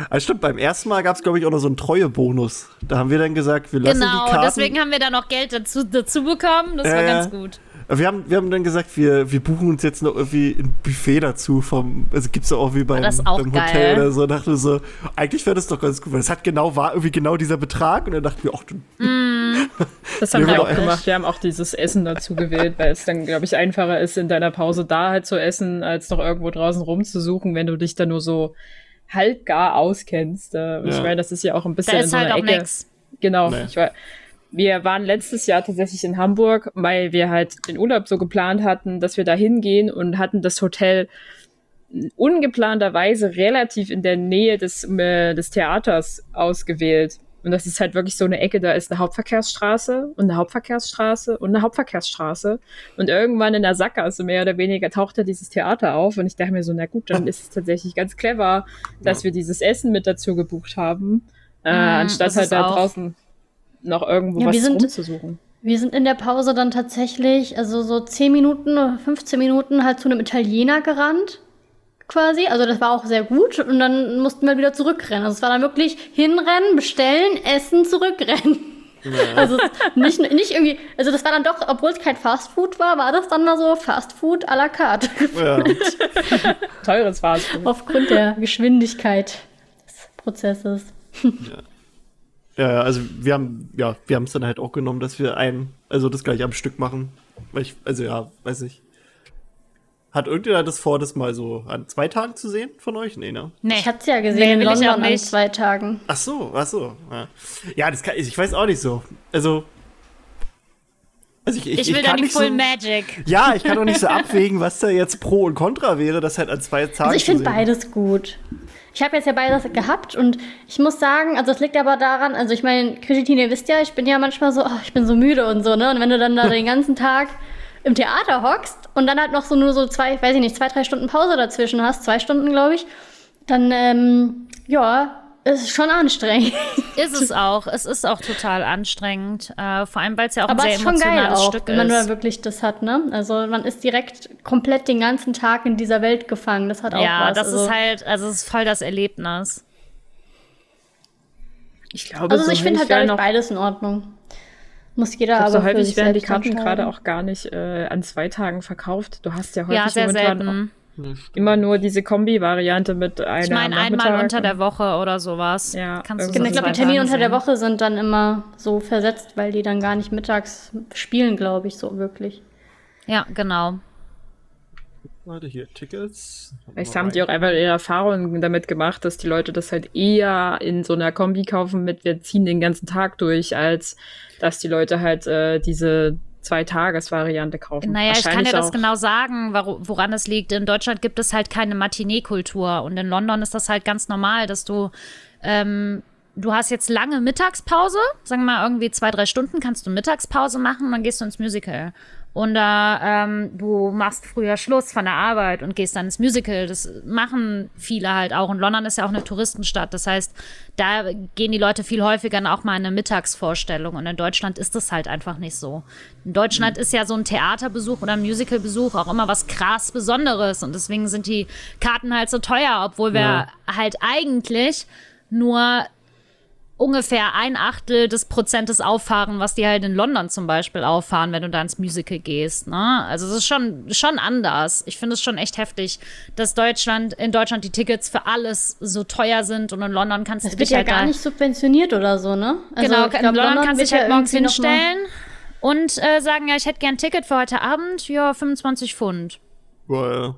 Speaker 1: Also stimmt, beim ersten Mal gab es, glaube ich, auch noch so einen Treuebonus. Da haben wir dann gesagt, wir lassen
Speaker 3: Genau,
Speaker 1: die Karten.
Speaker 3: deswegen haben wir da noch Geld dazu, dazu bekommen. Das
Speaker 1: Ja,
Speaker 3: war
Speaker 1: ja.
Speaker 3: ganz gut.
Speaker 1: Wir, haben, wir haben dann gesagt, wir, wir buchen uns jetzt noch irgendwie ein Buffet dazu vom, also gibt's ja auch wie beim,
Speaker 3: das ist auch
Speaker 1: beim
Speaker 3: geil.
Speaker 1: Hotel oder so. Dachte so, eigentlich wäre das doch ganz gut, weil es hat genau, war irgendwie genau dieser Betrag und dann dachten wir, ach du,
Speaker 4: Das haben wir auch gemacht. Wir haben auch dieses Essen dazu gewählt, weil es dann, glaube ich, einfacher ist, in deiner Pause da halt zu essen, als noch irgendwo draußen rumzusuchen, wenn du dich da nur so halbgar auskennst. Äh, und Ich
Speaker 1: Ja.
Speaker 4: meine, das ist ja auch ein bisschen
Speaker 3: Da
Speaker 4: in
Speaker 3: ist
Speaker 4: so
Speaker 3: halt
Speaker 4: einer
Speaker 3: auch
Speaker 4: Ecke.
Speaker 3: nix.
Speaker 4: Genau.
Speaker 1: Nee.
Speaker 4: Ich war, wir waren letztes Jahr tatsächlich in Hamburg, weil wir halt den Urlaub so geplant hatten, dass wir da hingehen und hatten das Hotel ungeplanterweise relativ in der Nähe des, äh, des Theaters ausgewählt. Und das ist halt wirklich so eine Ecke, da ist eine Hauptverkehrsstraße und eine Hauptverkehrsstraße und eine Hauptverkehrsstraße. Und irgendwann in der Sackgasse mehr oder weniger tauchte dieses Theater auf und ich dachte mir so, na gut, dann ist es tatsächlich ganz clever, dass wir dieses Essen mit dazu gebucht haben, äh,
Speaker 3: Mm,
Speaker 4: anstatt halt da draußen noch irgendwo
Speaker 2: Ja,
Speaker 4: was
Speaker 2: wir sind-
Speaker 4: rumzusuchen.
Speaker 2: Wir sind in der Pause dann tatsächlich, also so 10 Minuten oder 15 Minuten halt zu einem Italiener gerannt. Quasi. Also das war auch sehr gut. Und dann mussten wir wieder zurückrennen. Also es war dann wirklich hinrennen, bestellen, essen, zurückrennen. Also es- nicht, nicht irgendwie, also das war dann doch, obwohl es kein Fastfood war, war das dann mal so Fastfood à la carte.
Speaker 1: Ja.
Speaker 4: Teures Fastfood.
Speaker 2: Aufgrund der Geschwindigkeit des Prozesses.
Speaker 1: Ja, ja, also wir haben, ja, wir haben es dann halt auch genommen, dass wir ein, also das gleich am Stück machen. Weil ich, also ja, weiß ich. Hat irgendjemand das vor, das mal so an zwei Tagen zu sehen von euch? Nee, ne?
Speaker 3: Nee.
Speaker 2: Ich hatte es ja gesehen
Speaker 3: Nee,
Speaker 2: in
Speaker 3: will ich auch
Speaker 2: London an
Speaker 3: nicht.
Speaker 2: zwei Tagen.
Speaker 1: Ach so, ach so. Ja, ja das kann, ich weiß auch nicht so. Also. Also ich, ich,
Speaker 3: Ich will
Speaker 1: kann
Speaker 3: da die
Speaker 1: nicht
Speaker 3: Full
Speaker 1: so,
Speaker 3: Magic.
Speaker 1: Ja, ich kann auch nicht so abwägen, was da jetzt Pro und Contra wäre, das halt an zwei Tagen
Speaker 2: Also ich finde beides gut. Ich habe jetzt ja beides gehabt und ich muss sagen, also es liegt aber daran, also ich meine, Krisitine, ihr wisst ja, ich bin ja manchmal so, oh, ich bin so müde und so, ne? Und wenn du dann da den ganzen Tag im Theater hockst und dann halt noch so nur so zwei, weiß ich nicht, zwei, drei Stunden Pause dazwischen hast, zwei Stunden, glaube ich, dann, ähm, ja, ist es schon anstrengend.
Speaker 3: Ist es auch. Es ist auch total anstrengend. Äh, vor allem, weil es ja auch
Speaker 2: Aber
Speaker 3: ein sehr
Speaker 2: ist schon geil
Speaker 3: emotionales
Speaker 2: auch,
Speaker 3: Stück
Speaker 2: wenn man da
Speaker 3: ist.
Speaker 2: wirklich das hat, ne? Also man ist direkt komplett den ganzen Tag in dieser Welt gefangen. Das hat auch
Speaker 3: Ja,
Speaker 2: was.
Speaker 3: das
Speaker 2: also,
Speaker 3: ist halt, also es ist voll das Erlebnis.
Speaker 4: Ich glaube,
Speaker 2: Also
Speaker 4: so
Speaker 2: ich finde halt dadurch beides in Ordnung. Muss jeder
Speaker 4: Ich glaub,
Speaker 2: aber
Speaker 4: so
Speaker 2: für
Speaker 4: häufig
Speaker 2: sich
Speaker 4: werden die Karten gerade auch gar nicht äh, an zwei Tagen verkauft. Du hast ja häufig
Speaker 3: Ja, sehr
Speaker 4: momentan
Speaker 3: selten.
Speaker 4: Immer nur diese Kombi-Variante mit einer
Speaker 3: Ich meine, einmal unter der Woche oder sowas.
Speaker 4: Ja,
Speaker 3: Kannst du
Speaker 2: Genau,
Speaker 3: so
Speaker 2: ich glaube, die Termine unter der. Woche sind dann immer so versetzt, weil die dann gar nicht mittags spielen, glaube ich, so wirklich.
Speaker 3: Ja, genau.
Speaker 1: Warte, hier, Tickets.
Speaker 4: Vielleicht haben die auch einfach ihre Erfahrungen damit gemacht, dass die Leute das halt eher in so einer Kombi kaufen mit, wir ziehen den ganzen Tag durch, als dass die Leute halt äh, diese Zwei-Tages-Variante kaufen.
Speaker 3: Naja, ich kann dir das genau sagen, woran es liegt. In Deutschland gibt es halt keine Matinee-Kultur und in London ist das halt ganz normal, dass du ähm, du hast jetzt lange Mittagspause, sagen wir mal irgendwie zwei, drei Stunden kannst du Mittagspause machen und dann gehst du ins Musical. Oder ähm, du machst früher Schluss von der Arbeit und gehst dann ins Musical. Das machen viele halt auch. Und London ist ja auch eine Touristenstadt. Das heißt, da gehen die Leute viel häufiger dann auch mal in eine Mittagsvorstellung. Und in Deutschland ist das halt einfach nicht so. In Deutschland ist ja so ein Theaterbesuch oder ein Musicalbesuch auch immer was krass Besonderes. Und deswegen sind die Karten halt so teuer, obwohl wir
Speaker 1: Ja.
Speaker 3: halt eigentlich nur ungefähr ein Achtel des Prozentes auffahren, was die halt in London zum Beispiel auffahren, wenn du da ins Musical gehst. Ne? Also es ist schon, schon anders. Ich finde es schon echt heftig, dass Deutschland, in Deutschland die Tickets für alles so teuer sind und in London kannst
Speaker 2: Das
Speaker 3: du
Speaker 2: wird
Speaker 3: dich
Speaker 2: ja
Speaker 3: halt
Speaker 2: gar
Speaker 3: da,
Speaker 2: nicht subventioniert oder so, ne? Also,
Speaker 3: genau,
Speaker 2: ich
Speaker 3: in
Speaker 2: glaub,
Speaker 3: London, kannst du
Speaker 2: wird
Speaker 3: dich halt
Speaker 2: ja
Speaker 3: morgens hinstellen und äh, sagen, ja, ich hätte gern ein Ticket für heute Abend, ja, 25 Pfund.
Speaker 1: Ja,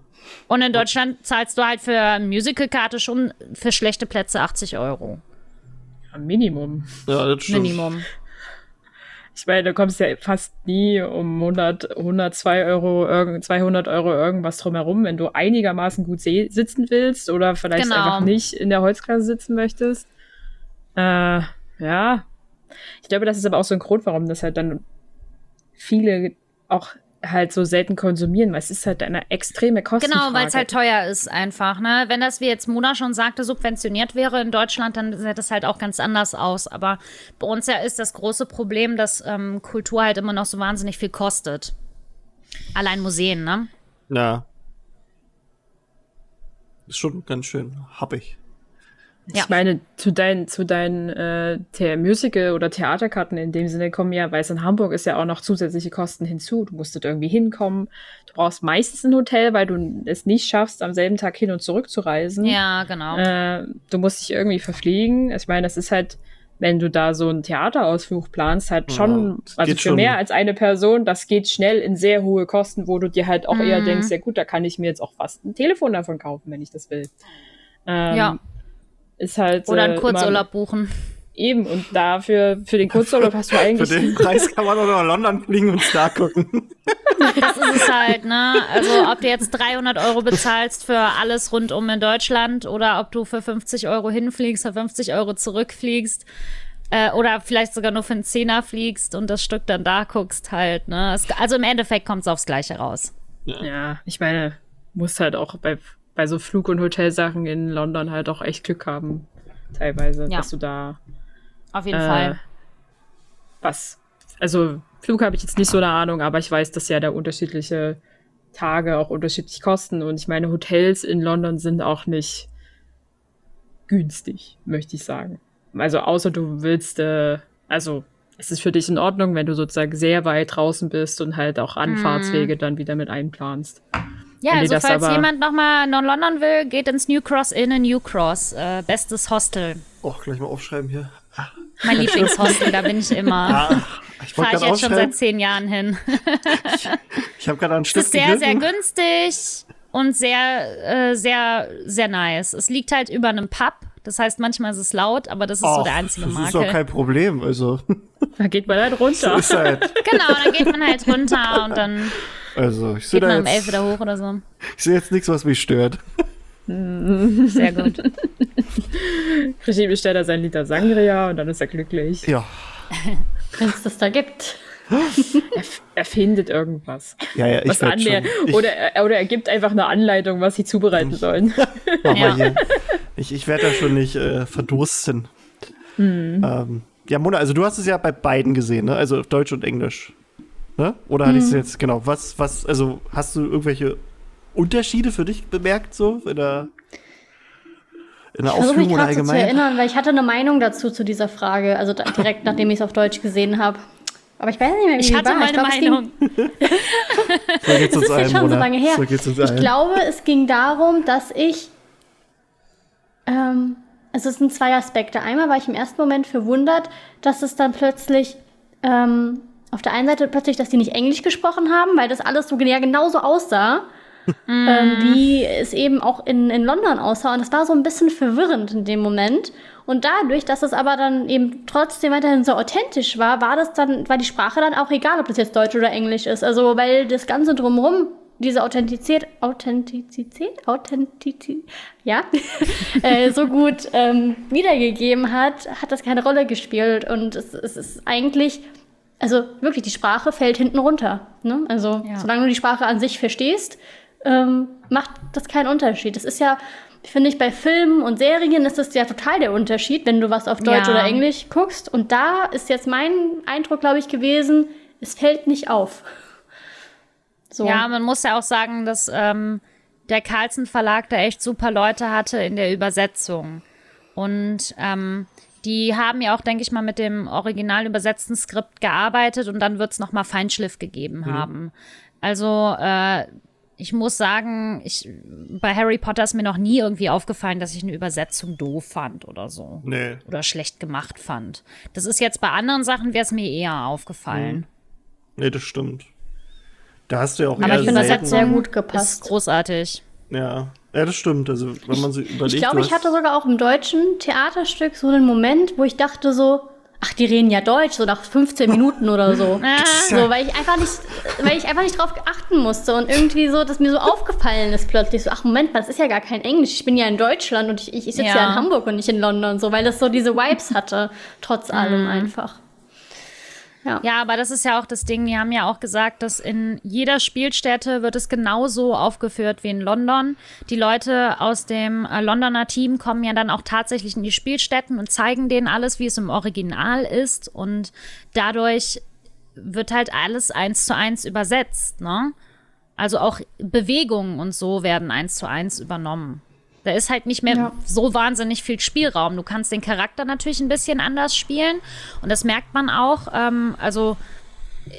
Speaker 3: Und in Deutschland zahlst du halt für eine Musicalkarte schon für schlechte Plätze 80 Euro.
Speaker 4: Minimum.
Speaker 1: ja, das stimmt.
Speaker 3: Minimum.
Speaker 4: Ich meine, du kommst ja fast nie um 100, 102 Euro, irgend- 200 Euro irgendwas drumherum, wenn du einigermaßen gut sitzen willst oder vielleicht
Speaker 3: Genau.
Speaker 4: einfach nicht in der Holzklasse sitzen möchtest. Äh, ja. Ich glaube, das ist aber auch so ein Grund, warum das halt dann viele auch halt so selten konsumieren, weil es ist halt eine extreme Kostenfrage.
Speaker 3: Genau, weil es halt teuer ist einfach. Ne? Wenn das, wie jetzt Mona schon sagte, subventioniert wäre in Deutschland, dann sähe das halt auch ganz anders aus. Aber bei uns ja ist das große Problem, dass ähm, Kultur halt immer noch so wahnsinnig viel kostet. Allein Museen, ne?
Speaker 1: Ja. Ist schon ganz schön happig.
Speaker 3: Ja.
Speaker 4: Ich meine, zu deinen, zu deinen äh, The Musical- oder Theaterkarten in dem Sinne kommen ja, weil es in Hamburg ist ja auch noch zusätzliche Kosten hinzu. Du musst dort irgendwie hinkommen. Du brauchst meistens ein Hotel, weil du es nicht schaffst, am selben Tag hin und zurück zu reisen.
Speaker 3: Ja, genau.
Speaker 4: Äh, du musst dich irgendwie verpflegen. Ich meine, das ist halt, wenn du da so einen Theaterausflug planst, halt
Speaker 1: Ja,
Speaker 4: schon,
Speaker 1: das
Speaker 4: also für
Speaker 1: schon.
Speaker 4: mehr als eine Person, das geht schnell in sehr hohe Kosten, wo du dir halt auch eher
Speaker 3: Mhm.
Speaker 4: denkst, ja gut, da kann ich mir jetzt auch fast ein Telefon davon kaufen, wenn ich das will. Ähm,
Speaker 3: Ja.
Speaker 4: Ist halt.
Speaker 3: Oder
Speaker 4: äh,
Speaker 3: einen
Speaker 4: immer-
Speaker 3: Kurzurlaub buchen.
Speaker 4: Eben, und dafür, für den Kurzurlaub hast du eigentlich.
Speaker 1: Für den Preis kann man auch nach London fliegen und Star gucken.
Speaker 3: Das ist es halt, ne? Also, ob du jetzt 300 Euro bezahlst für alles rundum in Deutschland oder ob du für 50 Euro hinfliegst, für 50 Euro zurückfliegst äh, oder vielleicht sogar nur für einen Zehner fliegst und das Stück dann da guckst halt, ne? Es, also im Endeffekt kommt es aufs Gleiche raus.
Speaker 4: Ja, ich meine, musst halt auch bei, bei so Flug- und Hotelsachen in London halt auch echt Glück haben, teilweise,
Speaker 3: Ja.
Speaker 4: dass du da
Speaker 3: Auf jeden
Speaker 4: Äh,
Speaker 3: Fall.
Speaker 4: was. Also, Flug habe ich jetzt nicht so eine Ahnung, aber ich weiß, dass ja da unterschiedliche Tage auch unterschiedlich kosten. Und ich meine, Hotels in London sind auch nicht günstig, möchte ich sagen. Also, außer du willst, äh, also, es ist für dich in Ordnung, wenn du sozusagen sehr weit draußen bist und halt auch Anfahrtswege dann wieder mit einplanst.
Speaker 3: Ja, also falls
Speaker 4: aber-
Speaker 3: jemand nochmal nach London will, geht ins New Cross Inn in New Cross. Äh, bestes Hostel.
Speaker 1: Oh, gleich mal aufschreiben hier.
Speaker 3: Mein Lieblingshostel, da bin ich immer.
Speaker 1: Ah, ich
Speaker 3: Fahre ich jetzt schon seit zehn Jahren hin.
Speaker 1: Ich habe gerade einen
Speaker 3: Es
Speaker 1: Stift
Speaker 3: ist sehr, sehr
Speaker 1: gegriffen.
Speaker 3: günstig und sehr, äh, sehr, sehr nice. Es liegt halt über einem Pub. Das heißt, manchmal ist es laut, aber das ist so
Speaker 1: Och,
Speaker 3: der einzige
Speaker 1: Das ist doch
Speaker 3: Makel.
Speaker 1: kein Problem. Also,
Speaker 4: Da geht man halt runter.
Speaker 1: ist halt,
Speaker 3: Genau, dann geht man halt runter und dann
Speaker 1: also ich sehe
Speaker 3: geht
Speaker 1: da
Speaker 3: man um elf
Speaker 1: jetzt,
Speaker 3: wieder hoch oder so.
Speaker 1: ich sehe jetzt nichts, was mich stört.
Speaker 3: Sehr gut.
Speaker 4: Regie bestellt er sein Liter Sangria und dann ist er glücklich.
Speaker 1: Ja,
Speaker 2: Wenn es das da gibt.
Speaker 4: Er, er findet irgendwas.
Speaker 1: ja, ja, ich
Speaker 4: was
Speaker 1: schon. Ich,
Speaker 4: Oder, er- oder er gibt einfach eine Anleitung, was sie zubereiten sollen.
Speaker 1: mach
Speaker 3: Ja.
Speaker 1: mal hier. Ich, ich werde da schon nicht äh, verdursten.
Speaker 3: Hm.
Speaker 1: Ähm, ja, Mona, also du hast es ja bei beiden gesehen, ne? Also auf Deutsch und Englisch. Ne? Oder hatte ich
Speaker 3: Hm.
Speaker 1: es jetzt, genau, was, was, also hast du irgendwelche Unterschiede für dich bemerkt, so in der, in der
Speaker 2: Ich versuche mich
Speaker 1: Ausführung oder
Speaker 2: gerade so zu
Speaker 1: allgemein?
Speaker 2: erinnern, weil ich hatte eine Meinung dazu zu dieser Frage, also da, direkt nachdem ich es auf Deutsch gesehen habe. Aber ich weiß nicht mehr, wie
Speaker 3: Ich hatte
Speaker 2: war.
Speaker 3: meine
Speaker 2: glaub, es ging-
Speaker 3: Meinung.
Speaker 1: So geht's uns
Speaker 2: Das ist ja schon so lange her.
Speaker 1: So geht's uns
Speaker 2: Ich
Speaker 1: allen.
Speaker 2: glaube, es ging darum, dass ich. Ähm, also es sind zwei Aspekte. Einmal war ich im ersten Moment verwundert, dass es dann plötzlich ähm, auf der einen Seite plötzlich, dass die nicht Englisch gesprochen haben, weil das alles so ja genauso aussah, ähm, wie es eben auch in, in London aussah. Und das war so ein bisschen verwirrend in dem Moment. Und dadurch, dass es aber dann eben trotzdem weiterhin so authentisch war, war das dann, war die Sprache dann auch egal, ob das jetzt Deutsch oder Englisch ist. Also, weil das Ganze drumherum, diese Authentizität, Authentizität, Authentizität, ja, äh, so gut ähm, wiedergegeben hat, hat das keine Rolle gespielt. Und es, es ist eigentlich, also wirklich, die Sprache fällt hinten runter. Ne? Also,
Speaker 3: Ja.
Speaker 2: solange du die Sprache an sich verstehst, ähm, macht das keinen Unterschied. Das ist ja, finde ich, bei Filmen und Serien ist das ja total der Unterschied, wenn du was auf Deutsch
Speaker 3: Ja.
Speaker 2: oder Englisch guckst. Und da ist jetzt mein Eindruck, glaube ich, gewesen, es fällt nicht auf. So.
Speaker 3: Ja, man muss ja auch sagen, dass ähm, der Carlsen Verlag da echt super Leute hatte in der Übersetzung. Und ähm, die haben ja auch, denke ich mal, mit dem original übersetzten Skript gearbeitet und dann wird es nochmal Feinschliff gegeben haben. Also, äh, ich muss sagen, ich, bei Harry Potter ist mir noch nie irgendwie aufgefallen, dass ich eine Übersetzung doof fand oder so.
Speaker 1: Nee.
Speaker 3: Oder schlecht gemacht fand. Das ist jetzt bei anderen Sachen, wäre es mir eher aufgefallen.
Speaker 1: Nee, das stimmt. Da hast du ja auch
Speaker 2: Aber
Speaker 1: eher
Speaker 2: ich finde, das hat sehr gut
Speaker 3: Ist
Speaker 2: gepasst.
Speaker 3: großartig.
Speaker 1: Ja. Ja, das stimmt. Also, wenn man so überlegt.
Speaker 2: Ich glaube, ich hatte sogar auch im deutschen Theaterstück so einen Moment, wo ich dachte so, ach, die reden ja Deutsch, so nach 15 Minuten oder so.
Speaker 3: Ah.
Speaker 2: So, weil ich einfach nicht, weil ich einfach nicht drauf achten musste und irgendwie so, dass mir so aufgefallen ist plötzlich so, ach Moment mal, das ist ja gar kein Englisch. Ich bin ja in Deutschland und ich, ich sitze ja.
Speaker 3: Ja.
Speaker 2: in Hamburg und nicht in London, so, weil das so diese Vibes hatte, trotz
Speaker 3: Mhm.
Speaker 2: allem einfach. Ja.
Speaker 3: Ja, aber das ist ja auch das Ding. Die haben ja auch gesagt, dass in jeder Spielstätte wird es genauso aufgeführt wie in London. Die Leute aus dem äh, Londoner Team kommen ja dann auch tatsächlich in die Spielstätten und zeigen denen alles, wie es im Original ist. Und dadurch wird halt alles eins zu eins übersetzt, ne? Also auch Bewegungen und so werden eins zu eins übernommen. Da ist halt nicht mehr
Speaker 2: Ja.
Speaker 3: so wahnsinnig viel Spielraum. Du kannst den Charakter natürlich ein bisschen anders spielen und das merkt man auch. Ähm, also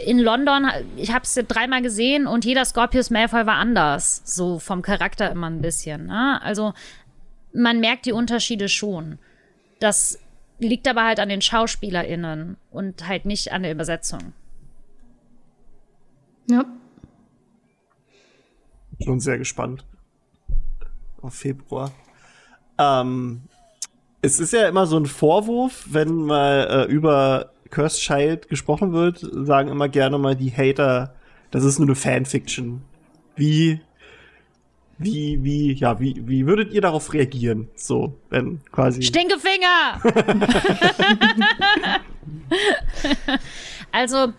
Speaker 3: in London, ich habe es dreimal gesehen und jeder Scorpius Malfoy war anders, so vom Charakter immer ein bisschen. Ne? Also man merkt die Unterschiede schon. Das liegt aber halt an den SchauspielerInnen und halt nicht an der Übersetzung.
Speaker 2: ja.
Speaker 1: Schon sehr gespannt. Auf Februar. Ähm, Es ist ja immer so ein Vorwurf, wenn mal äh, über Cursed Child gesprochen wird, sagen immer gerne mal die Hater, das ist nur eine Fanfiction. Wie, wie, wie, ja, wie, wie würdet ihr darauf reagieren? So, wenn quasi.
Speaker 3: Stinkefinger! also,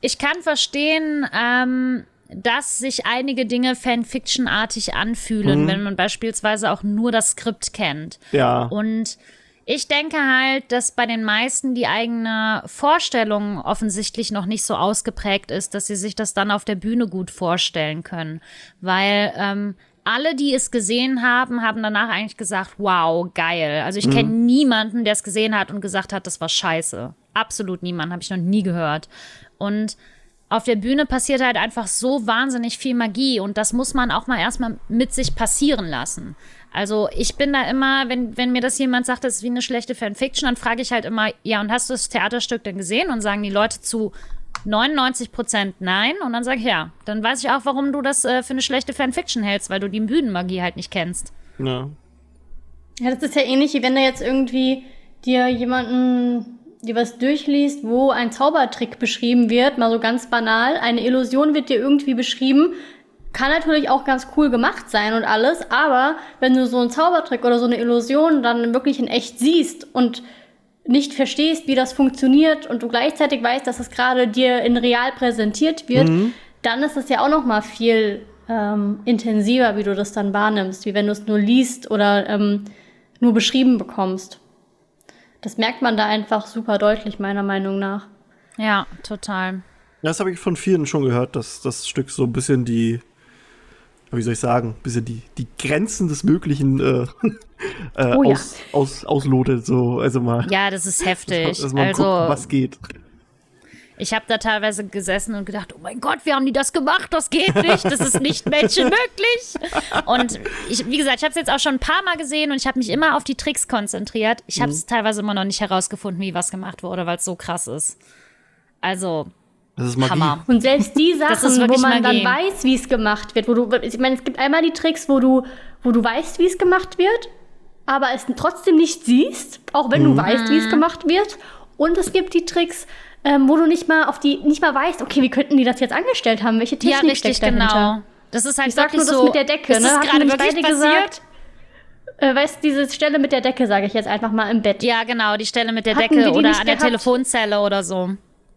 Speaker 3: ich kann verstehen, ähm, dass sich einige Dinge Fanfiction-artig anfühlen,
Speaker 1: Mhm.
Speaker 3: wenn man beispielsweise auch nur das Skript kennt.
Speaker 1: Ja.
Speaker 3: Und ich denke halt, dass bei den meisten die eigene Vorstellung offensichtlich noch nicht so ausgeprägt ist, dass sie sich das dann auf der Bühne gut vorstellen können. Weil ähm, alle, die es gesehen haben, haben danach eigentlich gesagt, wow, geil. Also ich kenne niemanden, der es gesehen hat und gesagt hat, das war scheiße. Absolut niemanden, habe ich noch nie gehört. Und auf der Bühne passiert halt einfach so wahnsinnig viel Magie und das muss man auch mal erstmal mit sich passieren lassen. Also ich bin da immer, wenn, wenn mir das jemand sagt, das ist wie eine schlechte Fanfiction, dann frage ich halt immer, ja, und hast du das Theaterstück denn gesehen? Und sagen die Leute zu 99 Prozent nein. Und dann sage ich, ja, dann weiß ich auch, warum du das äh, für eine schlechte Fanfiction hältst, weil du die Bühnenmagie halt nicht kennst.
Speaker 1: ja.
Speaker 2: Ja, das ist ja ähnlich, wie wenn du jetzt irgendwie dir jemanden dir was durchliest, wo ein Zaubertrick beschrieben wird, mal so ganz banal. Eine Illusion wird dir irgendwie beschrieben. Kann natürlich auch ganz cool gemacht sein und alles, aber wenn du so einen Zaubertrick oder so eine Illusion dann wirklich in echt siehst und nicht verstehst, wie das funktioniert und du gleichzeitig weißt, dass es gerade dir in real präsentiert wird, dann ist es ja auch noch mal viel ähm, intensiver, wie du das dann wahrnimmst, wie wenn du es nur liest oder ähm, nur beschrieben bekommst. Das merkt man da einfach super deutlich, meiner Meinung nach.
Speaker 3: Ja, total.
Speaker 1: Das habe ich von vielen schon gehört, dass das Stück so ein bisschen die, wie soll ich sagen, ein bisschen die, die Grenzen des Möglichen äh, äh,
Speaker 2: Oh ja.
Speaker 1: aus, aus, auslotet. So, also mal,
Speaker 3: Ja, das ist heftig.
Speaker 1: dass man
Speaker 3: also,
Speaker 1: guckt, was geht.
Speaker 3: Ich habe da teilweise gesessen und gedacht, oh mein Gott, wie haben die das gemacht? Das geht nicht, das ist nicht menschenmöglich. Und ich, wie gesagt, ich habe es jetzt auch schon ein paar Mal gesehen und ich habe mich immer auf die Tricks konzentriert. Ich habe es teilweise immer noch nicht herausgefunden, wie was gemacht wurde, weil es so krass ist. Also,
Speaker 1: Das ist Magie.
Speaker 3: Hammer.
Speaker 2: Und selbst die Sachen, wo man
Speaker 3: Magie.
Speaker 2: dann weiß, wie es gemacht wird, wo du, ich meine, es gibt einmal die Tricks, wo du, wo du weißt, wie es gemacht wird, aber es trotzdem nicht siehst, auch wenn du weißt, wie es gemacht wird. Und es gibt die Tricks, ähm, wo du nicht mal auf die, nicht mal weißt, okay, wie könnten die das jetzt angestellt haben? Welche Technik
Speaker 3: ja, richtig,
Speaker 2: steckt dahinter?
Speaker 3: genau. Das ist halt
Speaker 2: Ich sag nur das
Speaker 3: so.
Speaker 2: mit der Decke,
Speaker 3: ist
Speaker 2: ne?
Speaker 3: das
Speaker 2: Hatten
Speaker 3: gerade wirklich passiert?
Speaker 2: Äh, weißt du, diese Stelle mit der Decke, sage ich jetzt einfach mal im Bett.
Speaker 3: Ja, genau, die Stelle mit der
Speaker 2: Hatten
Speaker 3: Decke oder an der
Speaker 2: gehabt?
Speaker 3: Telefonzelle oder so.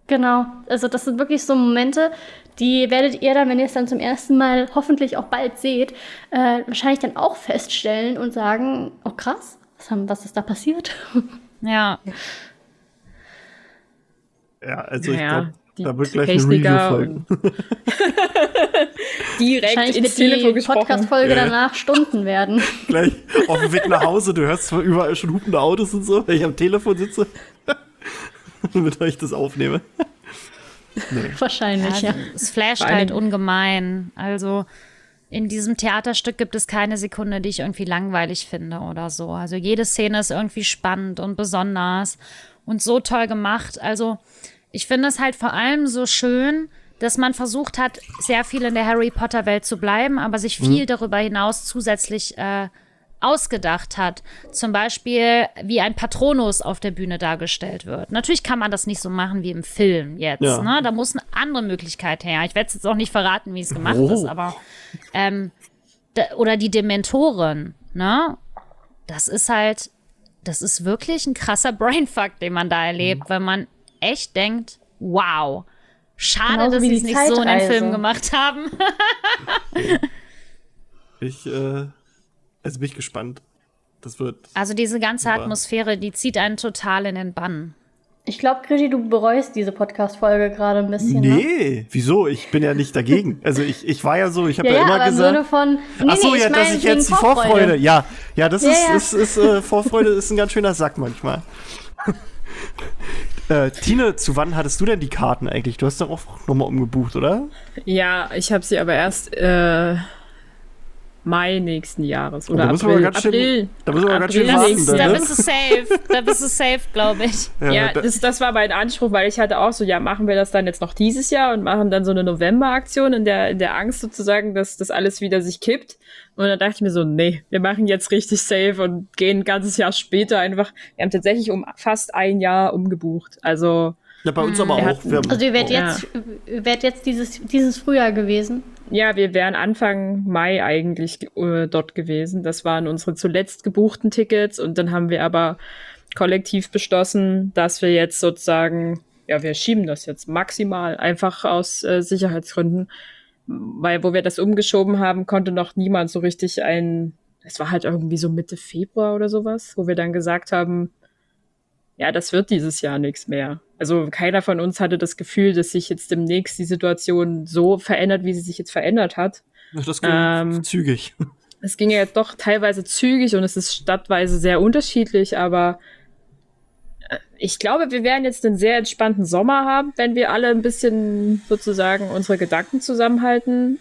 Speaker 2: Genau. Also das sind wirklich so Momente, die werdet ihr dann, wenn ihr es dann zum ersten Mal hoffentlich auch bald seht, äh, wahrscheinlich dann auch feststellen und sagen, oh krass, was, haben, was ist da passiert?
Speaker 3: Ja.
Speaker 1: Ja, also ich
Speaker 4: Ja,
Speaker 1: glaube,
Speaker 4: die
Speaker 1: da wird gleich eine
Speaker 4: Techniker
Speaker 1: Review folgen.
Speaker 4: Direkt ins Telefon
Speaker 2: die
Speaker 4: gesprochen.
Speaker 2: Podcast-Folge
Speaker 1: Ja.
Speaker 2: danach Stunden werden.
Speaker 1: gleich auf dem Weg nach Hause, du hörst zwar überall schon hupende Autos und so, wenn ich am Telefon sitze und mit euch das aufnehme.
Speaker 2: wahrscheinlich, ja.
Speaker 3: Es flasht halt ungemein. Also in diesem Theaterstück gibt es keine Sekunde, die ich irgendwie langweilig finde oder so. Also jede Szene ist irgendwie spannend und besonders und so toll gemacht. Also ich finde es halt vor allem so schön, dass man versucht hat, sehr viel in der Harry Potter Welt zu bleiben, aber sich viel darüber hinaus zusätzlich äh, ausgedacht hat. Zum Beispiel, wie ein Patronus auf der Bühne dargestellt wird. Natürlich kann man das nicht so machen wie im Film jetzt.
Speaker 1: Ja.
Speaker 3: Ne? Da muss eine andere Möglichkeit her. Ich werde es jetzt auch nicht verraten, wie es gemacht
Speaker 1: Oh.
Speaker 3: ist, aber ähm, oder die Dementoren, ne? Das ist halt, das ist wirklich ein krasser Brainfuck, den man da erlebt, weil man echt denkt, wow, schade,
Speaker 2: Genauso
Speaker 3: dass sie es nicht so in den
Speaker 2: Zeitreise.
Speaker 3: Film gemacht haben.
Speaker 1: Ich, äh, also bin ich gespannt. Das wird.
Speaker 3: Also diese ganze
Speaker 1: Super.
Speaker 3: Atmosphäre, die zieht einen total in den Bann.
Speaker 2: Ich glaube, Grigi, du bereust diese Podcast-Folge gerade ein bisschen. Ne?
Speaker 1: Nee, wieso? Ich bin ja nicht dagegen. Also ich, ich war ja so, ich habe
Speaker 2: Ja,
Speaker 1: ja,
Speaker 2: ja,
Speaker 1: immer
Speaker 2: aber im
Speaker 1: gesagt.
Speaker 2: Sinne von. Nee,
Speaker 1: Ach so,
Speaker 2: nee, ich
Speaker 1: ja, dass
Speaker 2: meine
Speaker 1: ich jetzt die Vorfreude. Ja, ja, das
Speaker 2: Ja,
Speaker 1: ist,
Speaker 2: ja.
Speaker 1: ist, ist äh, Vorfreude ist ein ganz schöner Sack manchmal. äh, Tine, zu wann hattest du denn die Karten eigentlich? Du hast doch auch nochmal umgebucht, oder?
Speaker 4: Ja, ich habe sie aber erst äh, Mai nächsten Jahres oder
Speaker 1: da
Speaker 4: April.
Speaker 1: ganz schön-
Speaker 4: April.
Speaker 1: da müssen wir aber ganz
Speaker 4: April
Speaker 1: schön warten,
Speaker 4: nächsten
Speaker 1: dann,
Speaker 3: Da
Speaker 1: ne?
Speaker 3: bist du safe. Da bist du safe, glaube ich.
Speaker 4: Ja,
Speaker 1: da-
Speaker 4: das, das war mein Anspruch, weil ich hatte auch so, ja, machen wir das dann jetzt noch dieses Jahr und machen dann so eine November-Aktion in der, in der Angst sozusagen, dass das alles wieder sich kippt. Und dann dachte ich mir so, nee, wir machen jetzt richtig safe und gehen ein ganzes Jahr später einfach. Wir haben tatsächlich um fast ein Jahr umgebucht. Also,
Speaker 1: ja, bei uns aber auch.
Speaker 4: hatten-
Speaker 2: Also ihr werdet
Speaker 4: Ja.
Speaker 2: jetzt, ihr werdet jetzt dieses, dieses Frühjahr gewesen.
Speaker 4: Ja, wir wären Anfang Mai eigentlich äh, dort gewesen. Das waren unsere zuletzt gebuchten Tickets und dann haben wir aber kollektiv beschlossen, dass wir jetzt sozusagen, ja, wir schieben das jetzt maximal, einfach aus äh, Sicherheitsgründen, weil wo wir das umgeschoben haben, konnte noch niemand so richtig ein, es war halt irgendwie so Mitte Februar oder sowas, wo wir dann gesagt haben, ja, das wird dieses Jahr nichts mehr. Also keiner von uns hatte das Gefühl, dass sich jetzt demnächst die Situation so verändert, wie sie sich jetzt verändert hat.
Speaker 1: das ging
Speaker 4: ähm,
Speaker 1: zügig.
Speaker 4: Es ging ja jetzt doch teilweise zügig und es ist stadtweise sehr unterschiedlich, aber äh, ich glaube, wir werden jetzt einen sehr entspannten Sommer haben, wenn wir alle ein bisschen sozusagen unsere Gedanken zusammenhalten.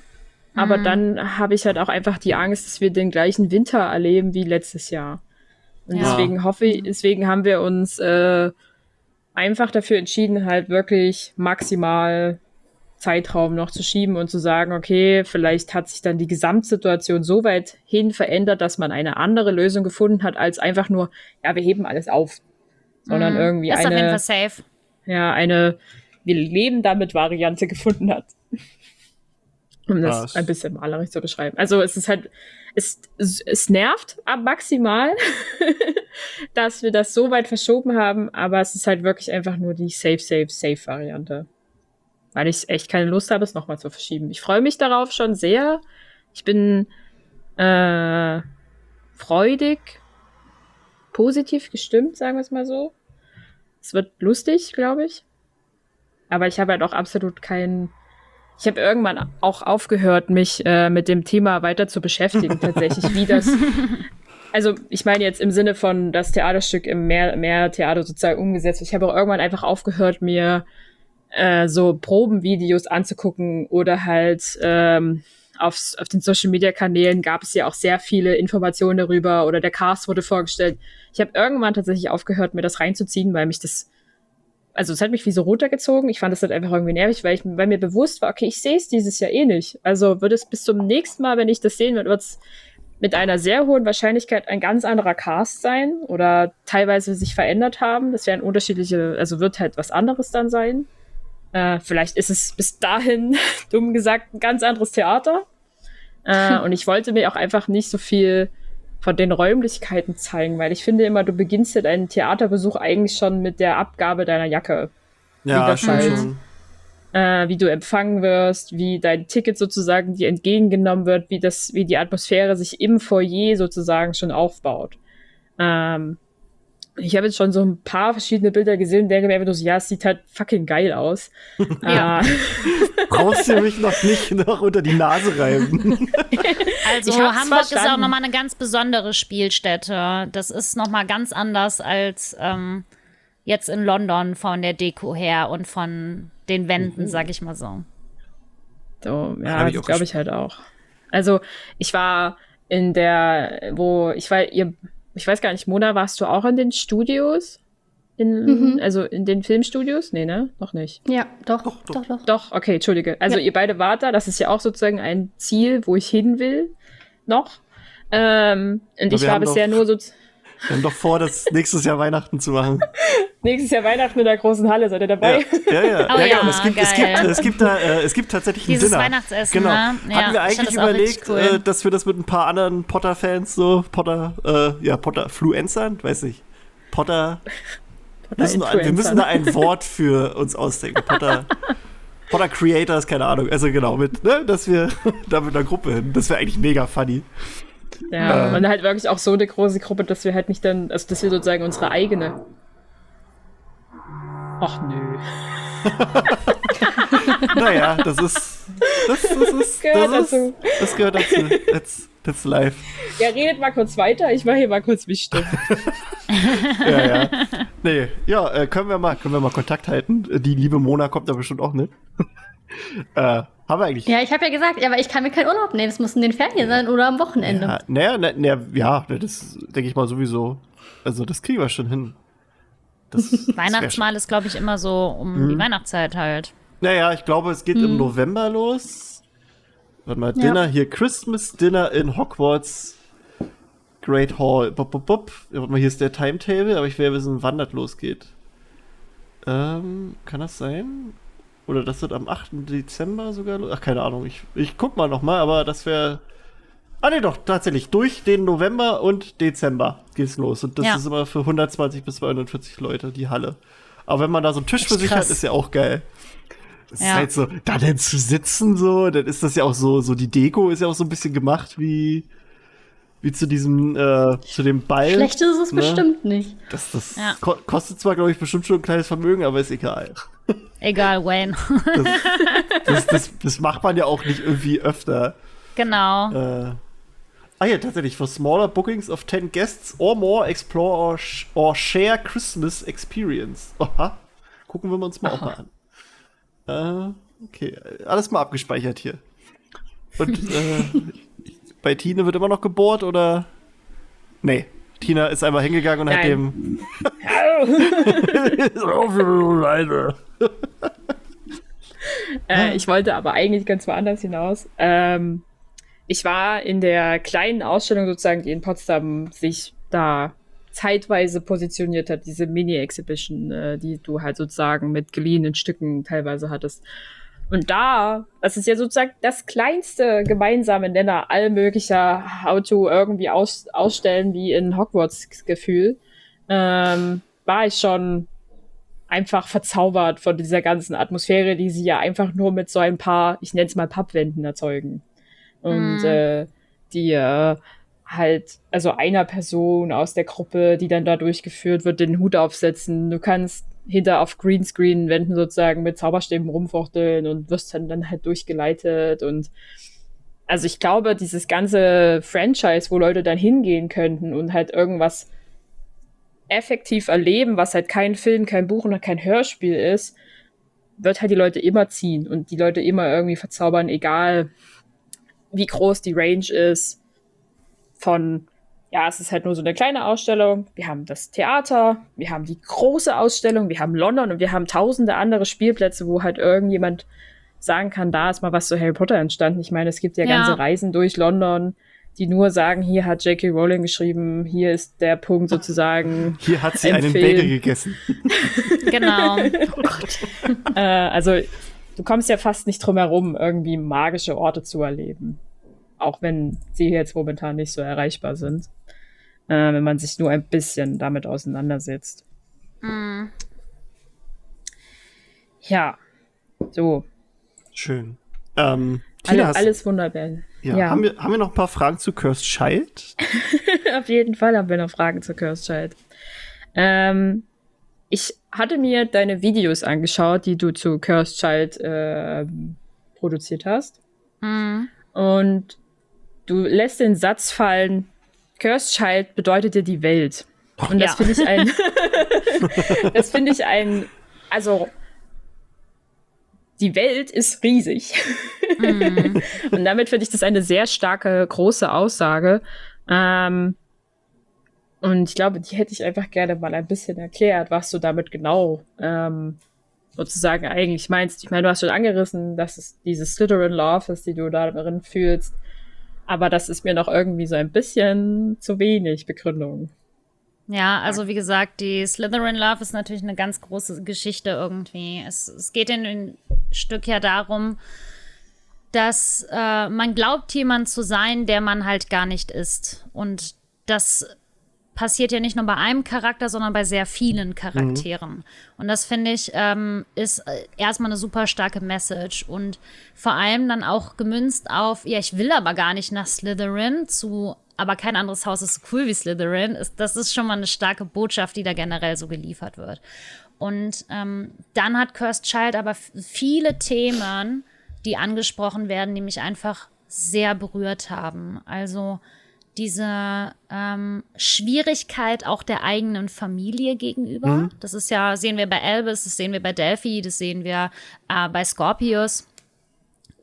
Speaker 4: Aber
Speaker 3: Mhm.
Speaker 4: dann habe ich halt auch einfach die Angst, dass wir den gleichen Winter erleben wie letztes Jahr. Und
Speaker 3: Ja.
Speaker 4: deswegen hoffe ich, deswegen haben wir uns äh, einfach dafür entschieden, halt wirklich maximal Zeitraum noch zu schieben und zu sagen, okay, vielleicht hat sich dann die Gesamtsituation so weit hin verändert, dass man eine andere Lösung gefunden hat, als einfach nur, ja, wir heben alles auf. Sondern
Speaker 3: Mhm.
Speaker 4: irgendwie
Speaker 3: Ist auf jeden
Speaker 4: eine,
Speaker 3: Fall safe.
Speaker 4: ja, eine Wir leben damit Variante gefunden hat. Um das
Speaker 1: Was?
Speaker 4: ein bisschen malerisch zu beschreiben. Also es ist halt, es, es, nervt ab maximal, dass wir das so weit verschoben haben, aber es ist halt wirklich einfach nur die Safe, Safe, Safe Variante. Weil ich echt keine Lust habe, es nochmal zu verschieben. Ich freue mich darauf schon sehr. Ich bin äh, freudig, positiv gestimmt, sagen wir es mal so. Es wird lustig, glaube ich. Aber ich habe halt auch absolut keinen. Ich habe irgendwann auch aufgehört, mich äh, mit dem Thema weiter zu beschäftigen, tatsächlich, wie das. Also, ich meine jetzt im Sinne von das Theaterstück im mehr, mehr Theater sozusagen umgesetzt. Ich habe auch irgendwann einfach aufgehört, mir äh, so Probenvideos anzugucken oder halt ähm, auf, auf den Social Media Kanälen gab es ja auch sehr viele Informationen darüber oder der Cast wurde vorgestellt. Ich habe irgendwann tatsächlich aufgehört, mir das reinzuziehen, weil mich das, also es hat mich wie so runtergezogen. Ich fand das halt einfach irgendwie nervig, weil ich, weil mir bewusst war, okay, ich sehe es dieses Jahr eh nicht. Also wird es bis zum nächsten Mal, wenn ich das sehen würde, wird es mit einer sehr hohen Wahrscheinlichkeit ein ganz anderer Cast sein oder teilweise sich verändert haben. Das werden unterschiedliche, also wird halt was anderes dann sein. Äh, vielleicht ist es bis dahin, dumm gesagt, ein ganz anderes Theater. Äh, und ich wollte mir auch einfach nicht so viel von den Räumlichkeiten zeigen, weil ich finde immer, du beginnst ja deinen Theaterbesuch eigentlich schon mit der Abgabe deiner Jacke.
Speaker 1: Ja,
Speaker 4: das
Speaker 1: schon,
Speaker 4: halt-
Speaker 1: schon.
Speaker 4: Äh, wie du empfangen wirst, wie dein Ticket sozusagen dir entgegengenommen wird, wie das, wie die Atmosphäre sich im Foyer sozusagen schon aufbaut. Ähm, ich habe jetzt schon so ein paar verschiedene Bilder gesehen und denke mir einfach nur so, ja, es sieht halt fucking geil aus.
Speaker 3: Ja.
Speaker 4: Äh,
Speaker 1: Brauchst du mich noch nicht noch unter die Nase reiben?
Speaker 3: Also Hamburg ist auch
Speaker 4: verstanden.
Speaker 3: nochmal eine ganz besondere Spielstätte. Das ist nochmal ganz anders als ähm, jetzt in London von der Deko her und von den Wänden, sag ich mal so.
Speaker 4: So, ja, das glaube ich halt auch. Also, ich war in der, wo, ich war, ihr, ich weiß gar nicht, Mona, warst du auch in den Studios? In,
Speaker 2: Mhm.
Speaker 4: Also in den Filmstudios? Nee, ne? Noch nicht.
Speaker 2: Ja, doch,
Speaker 1: Doch,
Speaker 2: doch,
Speaker 1: doch.
Speaker 2: doch.
Speaker 4: Doch, okay, entschuldige. Also
Speaker 2: Ja.
Speaker 4: ihr beide wart da, das ist ja auch sozusagen ein Ziel, wo ich hin will. Noch. Ähm, und
Speaker 1: Aber
Speaker 4: ich war bisher
Speaker 1: doch-
Speaker 4: nur so
Speaker 1: Wir haben doch vor, das nächstes Jahr Weihnachten zu machen.
Speaker 4: nächstes Jahr Weihnachten in der großen Halle, seid ihr
Speaker 1: Ja,
Speaker 4: dabei?
Speaker 1: ja, ja.
Speaker 3: Oh
Speaker 1: ja,
Speaker 3: ja,
Speaker 1: es, gibt, es,
Speaker 3: geil.
Speaker 1: gibt, es, gibt da, äh, es gibt tatsächlich ein
Speaker 3: Dieses
Speaker 1: Dinner.
Speaker 3: Weihnachtsessen,
Speaker 1: Genau.
Speaker 3: ne? Ja,
Speaker 1: Hatten wir eigentlich überlegt,
Speaker 3: cool.
Speaker 1: äh, dass wir das mit ein paar anderen Potter-Fans so, Potter, äh, ja, Potter, Fluencern, weiß ich. Potter, müssen, wir müssen da ein Wort für uns ausdenken. Potter, Potter Creators, keine Ahnung. Also genau, mit, ne, dass wir da mit einer Gruppe hin. Das wäre eigentlich mega funny.
Speaker 4: Ja,
Speaker 1: Äh.
Speaker 4: und halt wirklich auch so eine große Gruppe, dass wir halt nicht dann, also dass wir sozusagen unsere eigene. Ach nö.
Speaker 1: Naja, das ist. Das, das ist.
Speaker 4: Gehört
Speaker 1: das,
Speaker 4: dazu.
Speaker 1: ist das gehört dazu. That's, that's life.
Speaker 4: Ja, redet mal kurz weiter, ich mache hier mal kurz mich stumm.
Speaker 1: Ja, ja. Nee, ja, äh, können wir mal, können wir mal Kontakt halten. Die liebe Mona kommt da bestimmt auch mit. äh, haben wir eigentlich.
Speaker 2: Ja, ich habe ja gesagt, aber ich kann mir keinen Urlaub nehmen. Es muss in den Ferien sein oder am Wochenende.
Speaker 1: Ja, naja, na, na, ja, das denke ich mal sowieso. Also, das kriegen wir schon hin.
Speaker 3: Das, das Weihnachtsmahl ist, glaube ich, immer so um mhm. die Weihnachtszeit halt.
Speaker 1: Naja, ich glaube, es geht mhm. im November los. Warte mal, Dinner ja. hier, Christmas Dinner in Hogwarts Great Hall. Bop, bop, bop. Warte mal, hier ist der Timetable, aber ich will ja wissen, wann das losgeht. Ähm, kann das sein? Oder das wird am 8. Dezember sogar los? Ach, keine Ahnung. Ich, ich guck mal nochmal, aber das wäre. Ah, nee, doch, tatsächlich. Durch den November und Dezember geht's los. Und das ja. ist immer für 120 bis 240 Leute, die Halle. Aber wenn man da so einen Tisch für sich hat, ist ja auch geil. Das ja. ist halt so, da denn zu sitzen, so, dann ist das ja auch so, so die Deko ist ja auch so ein bisschen gemacht wie, wie zu diesem, äh, zu dem Ball.
Speaker 2: Schlecht ist es ne? bestimmt nicht.
Speaker 1: Das, das ja. ko kostet zwar, glaube ich, bestimmt schon ein kleines Vermögen, aber ist egal.
Speaker 3: Egal, Wayne.
Speaker 1: das, das, das, macht man ja auch nicht irgendwie öfter.
Speaker 3: Genau.
Speaker 1: Äh, ah ja, tatsächlich, for smaller bookings of 10 guests or more, explore or, sh or share Christmas experience. Aha. Gucken wir uns mal Aha. auch mal an. Äh, okay, alles mal abgespeichert hier. Und äh, bei Tine wird immer noch gebohrt oder? Nee. Tina ist einmal hingegangen und Nein. hat dem.
Speaker 4: äh, ich wollte aber eigentlich ganz woanders hinaus. Ähm, ich war in der kleinen Ausstellung sozusagen, die in Potsdam sich da zeitweise positioniert hat, diese Mini-Exhibition, äh, die du halt sozusagen mit geliehenen Stücken teilweise hattest. Und da, das ist ja sozusagen das kleinste gemeinsame Nenner all möglicher Auto irgendwie aus, ausstellen wie in Hogwarts Gefühl, ähm, war ich schon einfach verzaubert von dieser ganzen Atmosphäre, die sie ja einfach nur mit so ein paar, ich nenne es mal Pappwänden erzeugen. Und mm. äh, die äh, halt, also einer Person aus der Gruppe, die dann da durchgeführt wird, den Hut aufsetzen. Du kannst hinter auf Greenscreen-Wänden sozusagen mit Zauberstäben rumfuchteln und wirst dann, dann halt durchgeleitet und also ich glaube, dieses ganze Franchise, wo Leute dann hingehen könnten und halt irgendwas effektiv erleben, was halt kein Film, kein Buch und kein Hörspiel ist, wird halt die Leute immer ziehen und die Leute immer irgendwie verzaubern, egal wie groß die Range ist von ja, es ist halt nur so eine kleine Ausstellung. Wir haben das Theater, wir haben die große Ausstellung, wir haben London und wir haben tausende andere Spielplätze, wo halt irgendjemand sagen kann, da ist mal was zu Harry Potter entstanden. Ich meine, es gibt ja, ja. ganze Reisen durch London, die nur sagen, hier hat J.K. Rowling geschrieben, hier ist der Punkt sozusagen.
Speaker 1: Hier hat sie einen Bagel gegessen.
Speaker 3: genau. Oh Gott.
Speaker 4: äh, also, du kommst ja fast nicht drum herum, irgendwie magische Orte zu erleben. Auch wenn sie jetzt momentan nicht so erreichbar sind äh, wenn man sich nur ein bisschen damit auseinandersetzt. Mm. Ja, so.
Speaker 1: Schön. Ähm,
Speaker 4: Tina, Alle, alles wunderbar.
Speaker 1: Ja, ja. Haben, wir, haben wir noch ein paar Fragen zu Cursed Child?
Speaker 4: Auf jeden Fall haben wir noch Fragen zu Cursed Child. Ähm, ich hatte mir deine Videos angeschaut, die du zu Cursed Child äh, produziert hast. Mm. Und du lässt den Satz fallen, Cursed Child bedeutet ja die Welt. Und das ja. finde ich ein, das finde ich ein, also die Welt ist riesig. Mm. Und damit finde ich das eine sehr starke, große Aussage. Ähm, und ich glaube, die hätte ich einfach gerne mal ein bisschen erklärt, was du damit genau ähm, sozusagen eigentlich meinst. Ich meine, du hast schon angerissen, dass es diese Slytherin Love ist, die du darin fühlst. Aber das ist mir noch irgendwie so ein bisschen zu wenig Begründung.
Speaker 3: Ja, also wie gesagt, die Slytherin Love ist natürlich eine ganz große Geschichte irgendwie. Es, es geht in ein Stück ja darum, dass äh, man glaubt, jemand zu sein, der man halt gar nicht ist. Und das passiert ja nicht nur bei einem Charakter, sondern bei sehr vielen Charakteren. Mhm. Und das finde ich ähm, ist äh, erstmal eine super starke Message und vor allem dann auch gemünzt auf, ja, ich will aber gar nicht nach Slytherin zu aber kein anderes Haus ist so cool wie Slytherin, ist, das ist schon mal eine starke Botschaft, die da generell so geliefert wird. Und ähm, dann hat Cursed Child aber viele Themen, die angesprochen werden, die mich einfach sehr berührt haben. Also diese ähm, Schwierigkeit auch der eigenen Familie gegenüber. Mhm. Das ist ja, sehen wir bei Elvis, das sehen wir bei Delphi, das sehen wir äh, bei Scorpius.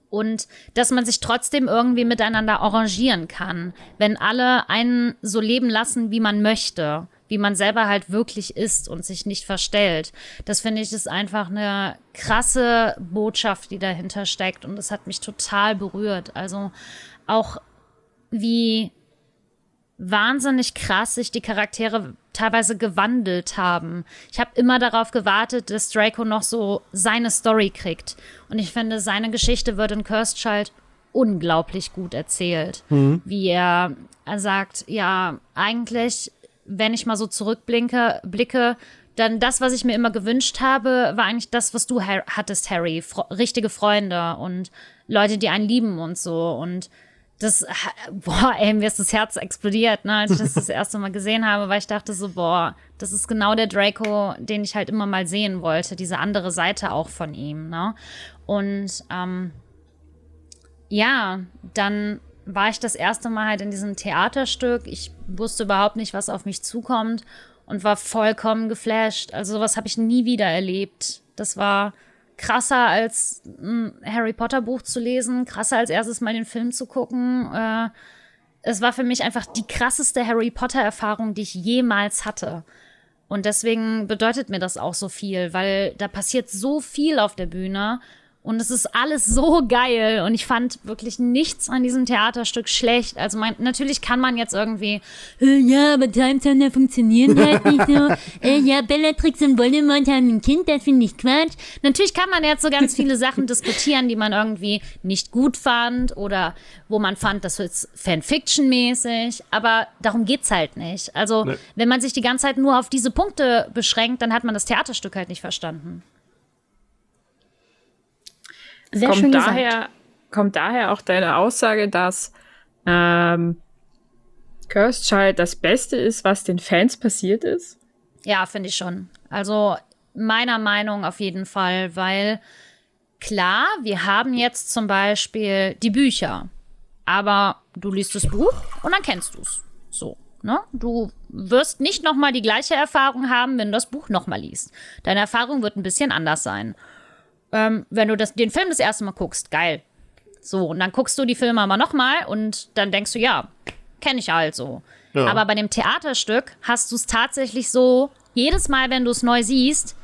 Speaker 3: und dass man sich trotzdem irgendwie miteinander arrangieren kann, wenn alle einen so leben lassen, wie man möchte, wie man selber halt wirklich ist und sich nicht verstellt. Das finde ich ist einfach eine krasse Botschaft, die dahinter steckt und das hat mich total berührt. Also auch wie wahnsinnig krass sich die Charaktere teilweise gewandelt haben. Ich habe immer darauf gewartet, dass Draco noch so seine Story kriegt. Und ich finde, seine Geschichte wird in Cursed Child unglaublich gut erzählt. Mhm. Wie er, er sagt, ja, eigentlich, wenn ich mal so zurückblinke, blicke, dann das, was ich mir immer gewünscht habe, war eigentlich das, was du hattest, Harry. Fro richtige Freunde und Leute, die einen lieben und so. Und das, boah, ey, mir ist das Herz explodiert, ne, als ich das das erste Mal gesehen habe, weil ich dachte so, boah, das ist genau der Draco, den ich halt immer mal sehen wollte, diese andere Seite auch von ihm, ne. Und ähm, ja, dann war ich das erste Mal halt in diesem Theaterstück. Ich wusste überhaupt nicht, was auf mich zukommt und war vollkommen geflasht. Also sowas habe ich nie wieder erlebt. Das war krasser als ein Harry Potter Buch zu lesen, krasser als erstes mal den Film zu gucken. Äh, es war für mich einfach die krasseste Harry Potter Erfahrung, die ich jemals hatte. Und deswegen bedeutet mir das auch so viel, weil da passiert so viel auf der Bühne und es ist alles so geil. Und ich fand wirklich nichts an diesem Theaterstück schlecht. Also mein, natürlich kann man jetzt irgendwie, äh, ja, aber Time Thunder funktionieren halt nicht so. Äh, ja, Bellatrix und Voldemort haben ein Kind, das finde ich Quatsch. Natürlich kann man jetzt so ganz viele Sachen diskutieren, die man irgendwie nicht gut fand oder wo man fand, das ist Fanfiction-mäßig. Aber darum geht's halt nicht. Also, nee. wenn man sich die ganze Zeit nur auf diese Punkte beschränkt, dann hat man das Theaterstück halt nicht verstanden.
Speaker 4: Sehr kommt schön daher, gesagt. Kommt daher auch deine Aussage, dass ähm, Cursed Child das Beste ist, was den Fans passiert ist?
Speaker 3: Ja, finde ich schon. Also meiner Meinung auf jeden Fall, weil klar, wir haben jetzt zum Beispiel die Bücher, aber du liest das Buch und dann kennst du es. So. Ne? Du wirst nicht nochmal die gleiche Erfahrung haben, wenn du das Buch nochmal liest. Deine Erfahrung wird ein bisschen anders sein ähm, wenn du das, den Film das erste Mal guckst, geil. So, und dann guckst du die Filme aber nochmal und dann denkst du, ja, kenne ich halt so. Ja. Aber bei dem Theaterstück hast du es tatsächlich so, jedes Mal, wenn du es neu siehst,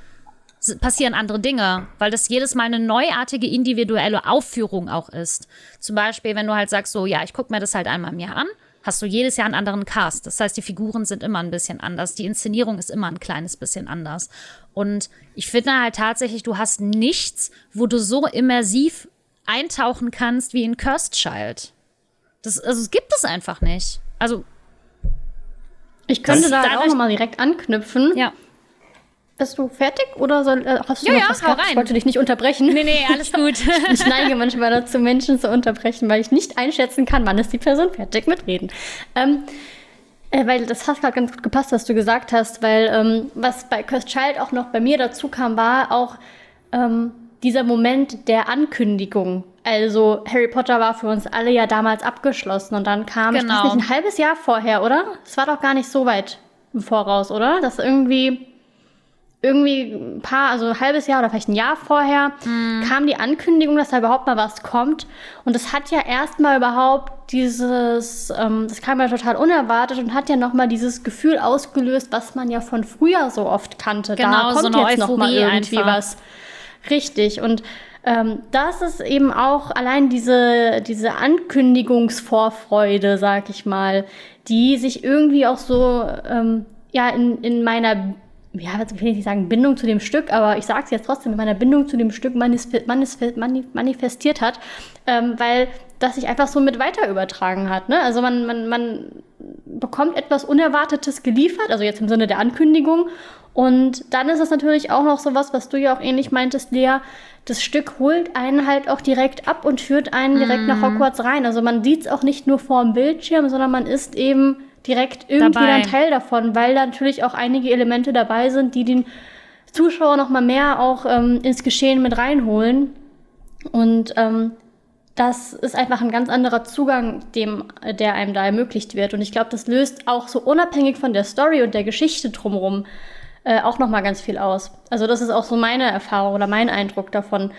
Speaker 3: passieren andere Dinge, weil das jedes Mal eine neuartige individuelle Aufführung auch ist. Zum Beispiel, wenn du halt sagst, so, ja, ich gucke mir das halt einmal im Jahr an, hast du jedes Jahr einen anderen Cast. Das heißt, die Figuren sind immer ein bisschen anders, die Inszenierung ist immer ein kleines bisschen anders. Und ich finde halt tatsächlich, du hast nichts, wo du so immersiv eintauchen kannst wie in Cursed Child. Das, also es gibt es einfach nicht. Also
Speaker 2: ich könnte da auch noch mal direkt anknüpfen.
Speaker 3: Ja.
Speaker 2: Bist du fertig oder soll, äh, hast du
Speaker 3: ja,
Speaker 2: noch
Speaker 3: ja,
Speaker 2: was gehabt? Ich wollte dich nicht unterbrechen.
Speaker 3: Nee, nee, alles gut.
Speaker 2: ich neige manchmal dazu, Menschen zu unterbrechen, weil ich nicht einschätzen kann, wann ist die Person fertig mit Reden. Ähm, äh, weil das hat gerade ganz gut gepasst, was du gesagt hast, weil ähm, was bei Cursed Child auch noch bei mir dazu kam, war auch ähm, dieser Moment der Ankündigung. Also Harry Potter war für uns alle ja damals abgeschlossen und dann kam, genau. ich weiß
Speaker 3: genau.
Speaker 2: nicht, ein halbes Jahr vorher, oder? Es war doch gar nicht so weit im Voraus, oder? Das irgendwie irgendwie ein paar, also ein halbes Jahr oder vielleicht ein Jahr vorher, mm. kam die Ankündigung, dass da überhaupt mal was kommt. Und das hat ja erstmal überhaupt dieses, ähm, das kam ja total unerwartet und hat ja nochmal dieses Gefühl ausgelöst, was man ja von früher so oft kannte.
Speaker 3: Genau,
Speaker 2: da kommt
Speaker 3: so
Speaker 2: jetzt nochmal irgendwie
Speaker 3: einfach.
Speaker 2: was. Richtig. Und ähm, das ist eben auch allein diese, diese Ankündigungsvorfreude, sag ich mal, die sich irgendwie auch so ähm, ja, in, in meiner ja, ich will nicht sagen Bindung zu dem Stück, aber ich sage es jetzt trotzdem, mit meiner Bindung zu dem Stück manifestiert hat, ähm, weil das sich einfach so mit weiter übertragen hat. Ne? Also man, man, man bekommt etwas Unerwartetes geliefert, also jetzt im Sinne der Ankündigung. Und dann ist es natürlich auch noch so was, was du ja auch ähnlich meintest, Lea. Das Stück holt einen halt auch direkt ab und führt einen direkt mm. nach mhm. Hogwarts rein. Also man sieht es auch nicht nur vor dem Bildschirm, sondern man ist eben direkt irgendwie dabei. dann Teil davon, weil da natürlich auch einige Elemente dabei sind, die den Zuschauer noch mal mehr auch ähm, ins Geschehen mit reinholen. Und ähm, das ist einfach ein ganz anderer Zugang, dem, der einem da ermöglicht wird. Und ich glaube, das löst auch so unabhängig von der Story und der Geschichte drumherum äh, auch noch mal ganz viel aus. Also das ist auch so meine Erfahrung oder mein Eindruck davon.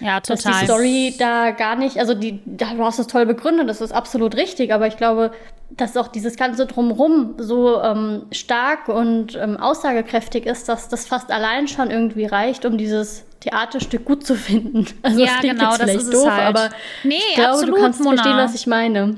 Speaker 3: Ja,
Speaker 2: Dass
Speaker 3: total.
Speaker 2: die Story da gar nicht, also die, du hast es toll begründet, das ist absolut richtig, aber ich glaube, dass auch dieses ganze Drumrum so ähm, stark und ähm, aussagekräftig ist, dass das fast allein schon irgendwie reicht, um dieses Theaterstück gut zu finden. Also
Speaker 3: Ja,
Speaker 2: klingt
Speaker 3: genau,
Speaker 2: jetzt
Speaker 3: das
Speaker 2: vielleicht doof,
Speaker 3: halt.
Speaker 2: aber
Speaker 3: Nee,
Speaker 2: ich glaube,
Speaker 3: absolut,
Speaker 2: du kannst
Speaker 3: Mona.
Speaker 2: verstehen, was ich meine.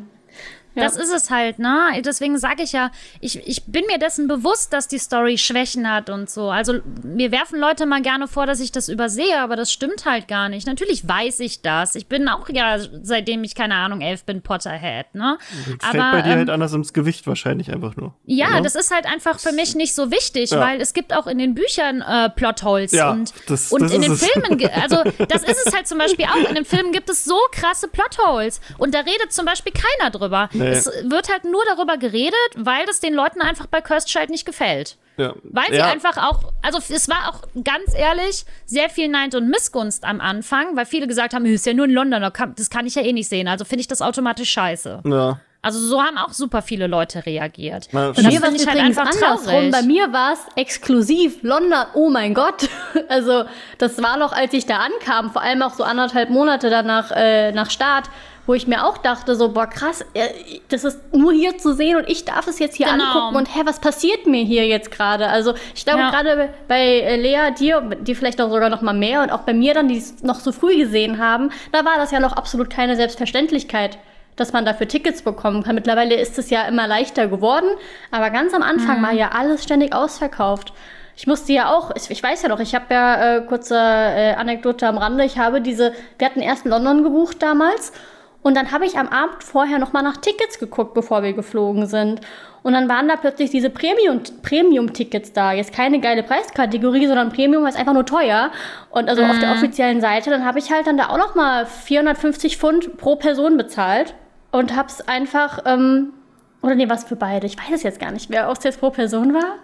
Speaker 2: Ja.
Speaker 3: Das ist es halt, ne? Deswegen sage ich ja, ich, ich bin mir dessen bewusst, dass die Story Schwächen hat und so. Also mir werfen Leute mal gerne vor, dass ich das übersehe, aber das stimmt halt gar nicht. Natürlich weiß ich das. Ich bin auch ja, seitdem ich, keine Ahnung, elf bin, Potterhead, ne?
Speaker 1: Das fällt bei dir
Speaker 3: ähm,
Speaker 1: halt anders ins Gewicht wahrscheinlich einfach nur.
Speaker 3: Ja,
Speaker 1: Oder?
Speaker 3: das ist halt einfach für mich nicht so wichtig,
Speaker 1: Ja.
Speaker 3: weil es gibt auch in den Büchern äh, Plotholes
Speaker 1: Ja,
Speaker 3: und,
Speaker 1: das-
Speaker 3: und
Speaker 1: das
Speaker 3: in den
Speaker 1: es.
Speaker 3: Filmen, also das ist es halt zum Beispiel auch, in den Filmen gibt es so krasse Plotholes und da redet zum Beispiel keiner drüber.
Speaker 1: Nee.
Speaker 3: Es wird halt nur darüber geredet, weil das den Leuten einfach bei Cursed Child nicht gefällt.
Speaker 1: Ja.
Speaker 3: Weil sie
Speaker 1: ja.
Speaker 3: einfach auch, also es war auch ganz ehrlich sehr viel Neid und Missgunst am Anfang, weil viele gesagt haben, ist ja nur in London, das kann ich ja eh nicht sehen, also finde ich das automatisch scheiße.
Speaker 1: Ja.
Speaker 3: Also so haben auch super viele Leute reagiert.
Speaker 1: Na,
Speaker 3: Und das
Speaker 2: Mir war es
Speaker 3: ich halt einfach
Speaker 2: andersrum.
Speaker 3: traurig.
Speaker 2: Bei mir war es exklusiv London. Oh mein Gott. Also das war noch, als ich da ankam, vor allem auch so anderthalb Monate danach äh, nach Start, wo ich mir auch dachte, so, boah, krass, äh, das ist nur hier zu sehen und ich darf es jetzt hier
Speaker 3: Genau.
Speaker 2: angucken und hä, was passiert mir hier jetzt gerade? Also ich glaube
Speaker 3: Ja.
Speaker 2: gerade bei äh, Lea, dir, die vielleicht auch sogar noch mal mehr und auch bei mir dann, die es noch so früh gesehen haben, da war das ja noch absolut keine Selbstverständlichkeit dass man dafür Tickets bekommen kann. Mittlerweile ist es ja immer leichter geworden, aber ganz am Anfang
Speaker 3: Mhm.
Speaker 2: war ja alles ständig ausverkauft. Ich musste ja auch, ich, ich weiß ja noch, ich habe ja äh, kurze äh, Anekdote am Rande, ich habe diese, wir hatten erst London gebucht damals und dann habe ich am Abend vorher noch mal nach Tickets geguckt, bevor wir geflogen sind. Und dann waren da plötzlich diese Premium- Premium-Tickets da. Jetzt keine geile Preiskategorie, sondern Premium heißt einfach nur teuer. Und also auf der offiziellen Seite, dann habe ich halt dann da auch noch mal 450 Pfund pro Person bezahlt und hab's einfach, ähm, oder nee, was für beide? Ich weiß es jetzt gar nicht mehr, ob es jetzt pro Person war.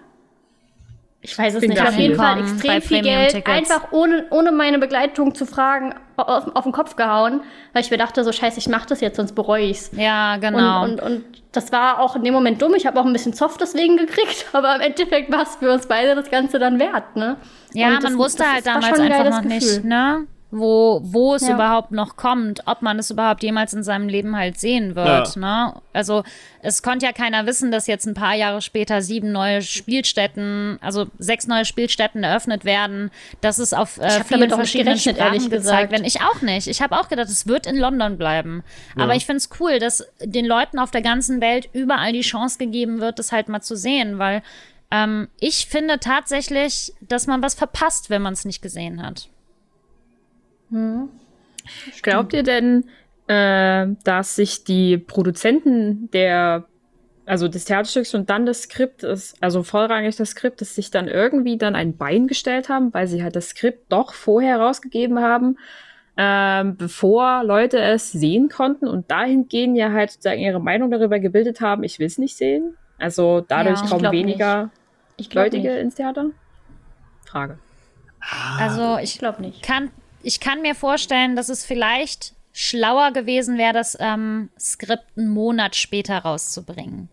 Speaker 2: Ich weiß es
Speaker 4: Klingt
Speaker 2: nicht. Auf jeden. Fall extrem viel Geld. Einfach ohne, ohne meine Begleitung zu fragen, auf, auf den Kopf gehauen, weil ich mir dachte, so scheiße, ich mach das jetzt, sonst bereue ich's.
Speaker 3: Ja, genau.
Speaker 2: Und, und, und das war auch in dem Moment dumm. Ich habe auch ein bisschen Zoff deswegen gekriegt, aber im Endeffekt war es für uns beide das Ganze dann wert, ne?
Speaker 3: ja,
Speaker 2: Und das-
Speaker 3: man wusste
Speaker 2: das
Speaker 3: halt damals einfach noch
Speaker 2: Gefühl.
Speaker 3: nicht, ne? Wo, wo es
Speaker 2: Ja.
Speaker 3: überhaupt noch kommt, ob man es überhaupt jemals in seinem Leben halt sehen wird, ne? Also es konnte ja keiner wissen, dass jetzt ein paar Jahre später sieben neue Spielstätten, also sechs neue Spielstätten eröffnet werden, dass es auf äh, vielen verschiedenen Sprachen
Speaker 2: ehrlich
Speaker 3: gezeigt
Speaker 2: gesagt.
Speaker 3: werden. Ich auch nicht. Ich habe auch gedacht, es wird in London bleiben. Aber ich finde es cool, dass den Leuten auf der ganzen Welt überall die Chance gegeben wird, das halt mal zu sehen, weil ähm, ich finde tatsächlich, dass man was verpasst, wenn man es nicht gesehen hat.
Speaker 4: Glaubt ihr denn, äh, dass sich die Produzenten der, also des Theaterstücks und dann des Skriptes, also vollrangig des Skriptes, sich dann irgendwie dann ein Bein gestellt haben, weil sie halt das Skript doch vorher rausgegeben haben, ähm, bevor Leute es sehen konnten und dahingehend ja halt sozusagen ihre Meinung darüber gebildet haben, ich will es nicht sehen. Also dadurch
Speaker 3: Ja,
Speaker 4: kommen weniger
Speaker 2: nicht.
Speaker 4: ins Theater? Frage.
Speaker 3: Also
Speaker 2: Ich
Speaker 3: ich
Speaker 2: glaube nicht.
Speaker 3: kann, ich kann mir vorstellen, dass es vielleicht schlauer gewesen wäre, das ähm, Skript einen Monat später rauszubringen.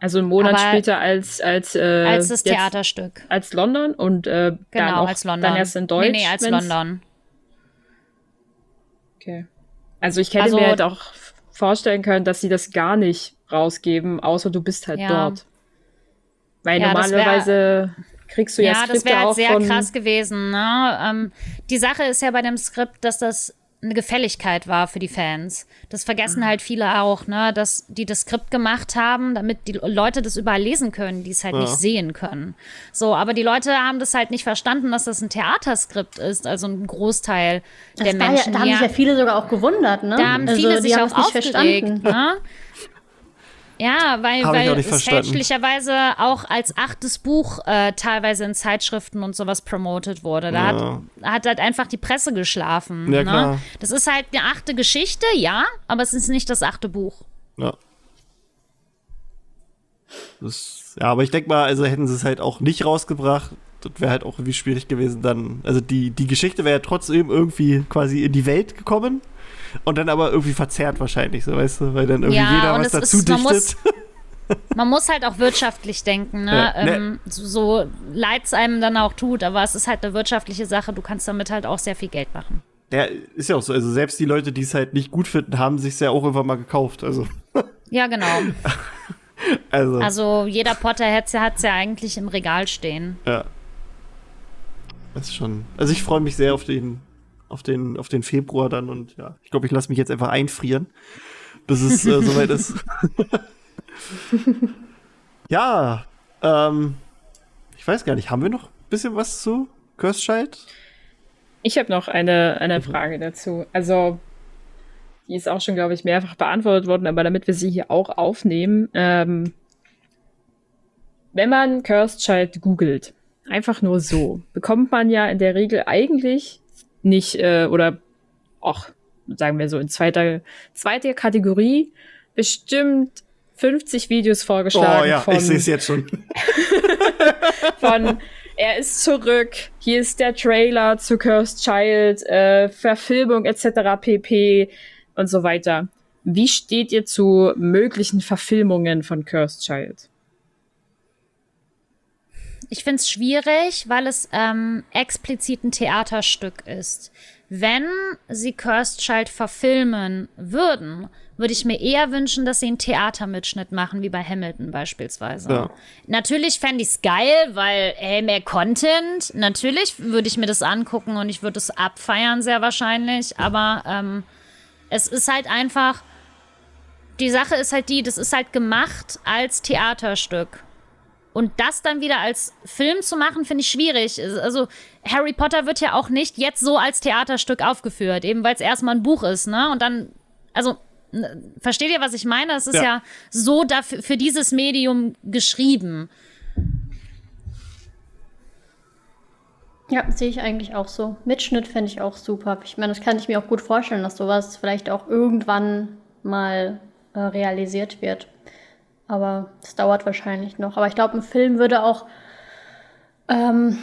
Speaker 4: Also einen Monat
Speaker 3: Aber-
Speaker 4: später als als, äh,
Speaker 3: als das
Speaker 4: jetzt-
Speaker 3: Theaterstück.
Speaker 4: als London und äh, dann
Speaker 3: Genau,
Speaker 4: auch,
Speaker 3: als London.
Speaker 4: dann erst in Deutsch.
Speaker 3: Nee, nee, als
Speaker 4: wenn's-
Speaker 3: London.
Speaker 4: Okay. Also ich hätte
Speaker 3: Also-
Speaker 4: mir halt auch vorstellen können, dass sie das gar nicht rausgeben, außer du bist halt
Speaker 3: Ja.
Speaker 4: dort. Weil
Speaker 3: Ja,
Speaker 4: normalerweise kriegst du ja,
Speaker 3: Ja, das
Speaker 4: Skripte
Speaker 3: wäre halt sehr
Speaker 4: von
Speaker 3: krass gewesen. Ne? Ähm, die Sache ist ja bei dem Skript, dass das eine Gefälligkeit war für die Fans. Das vergessen
Speaker 4: Mhm.
Speaker 3: halt viele auch, ne? dass die das Skript gemacht haben, damit die Leute das überall lesen können, die es halt nicht sehen können. So, aber die Leute haben das halt nicht verstanden, dass das ein Theaterskript ist, also ein Großteil
Speaker 2: Das
Speaker 3: der Menschen.
Speaker 2: ja, da haben sich ja viele sogar auch gewundert, ne?
Speaker 3: da haben
Speaker 2: Also,
Speaker 3: viele sich auch aufgeregt.
Speaker 2: verstanden.
Speaker 3: Ne? Ja, weil,
Speaker 1: Hab
Speaker 3: weil es fälschlicherweise auch als achtes Buch äh, teilweise in Zeitschriften und sowas promotet wurde. Da
Speaker 1: Ja.
Speaker 3: hat, hat halt einfach die Presse geschlafen.
Speaker 1: Ja,
Speaker 3: ne?
Speaker 1: klar.
Speaker 3: Das ist halt eine achte Geschichte, ja, aber es ist nicht das achte Buch.
Speaker 1: Ja. Das, ja, aber ich denke mal, also hätten sie es halt auch nicht rausgebracht, das wäre halt auch irgendwie schwierig gewesen dann. Also die, die Geschichte wäre ja trotzdem irgendwie quasi in die Welt gekommen und dann aber irgendwie verzerrt wahrscheinlich, so weißt du, weil dann irgendwie
Speaker 3: Ja,
Speaker 1: jeder was dazu
Speaker 3: ist- man
Speaker 1: dichtet.
Speaker 3: Man muss halt auch wirtschaftlich denken, ne?
Speaker 1: Ja, ne.
Speaker 3: Ähm, so, so leid es einem dann auch tut, aber es ist halt eine wirtschaftliche Sache. Du kannst damit halt auch sehr viel Geld machen.
Speaker 1: Ja, ist ja auch so. Also selbst die Leute, die es halt nicht gut finden, haben sich ja auch irgendwann mal gekauft. Also,
Speaker 3: Ja, genau.
Speaker 1: also,
Speaker 3: Also jeder Potterhead hat es ja eigentlich im Regal stehen.
Speaker 1: ja. Das ist schon. Also ich freue mich sehr auf den, auf den, auf den Februar dann und ja, ich glaube, ich lasse mich jetzt einfach einfrieren, bis es äh, soweit ist. ja, ähm, ich weiß gar nicht, haben wir noch ein bisschen was zu Cursed
Speaker 4: Ich habe noch eine, eine Frage dazu. Also, die ist auch schon, glaube ich, mehrfach beantwortet worden, aber damit wir sie hier auch aufnehmen, ähm, wenn man Cursed Child googelt, einfach nur so, bekommt man ja in der Regel eigentlich nicht, äh, oder auch, sagen wir so, in zweiter, zweiter Kategorie bestimmt 50 Videos vorgeschlagen
Speaker 1: Oh ja,
Speaker 4: von,
Speaker 1: ich sehe es jetzt schon.
Speaker 4: von er ist zurück, hier ist der Trailer zu Cursed Child, äh, Verfilmung etc. pp. und so weiter. Wie steht ihr zu möglichen Verfilmungen von Cursed Child?
Speaker 3: Ich finde es schwierig, weil es ähm, explizit ein Theaterstück ist. Wenn sie Cursed Child verfilmen würden, würde ich mir eher wünschen, dass sie einen Theatermitschnitt machen, wie bei Hamilton beispielsweise.
Speaker 1: Ja.
Speaker 3: Natürlich fände ich es geil, weil, ey, mehr Content. Natürlich würde ich mir das angucken und ich würde es abfeiern, sehr wahrscheinlich. Aber ähm, es ist halt einfach, die Sache ist halt die, das ist halt gemacht als Theaterstück. Und das dann wieder als Film zu machen, finde ich schwierig. Also Harry Potter wird ja auch nicht jetzt so als Theaterstück aufgeführt, eben weil es erstmal ein Buch ist, ne? Und dann, also, versteht ihr, was ich meine? Es ist
Speaker 1: Ja.
Speaker 3: ja, so dafür, für dieses Medium geschrieben.
Speaker 2: Ja, sehe ich eigentlich auch so. Mitschnitt fände ich auch super. Ich meine, das kann ich mir auch gut vorstellen, dass sowas vielleicht auch irgendwann mal äh, realisiert wird. Aber es dauert wahrscheinlich noch. Aber ich glaube, ein Film würde auch ähm,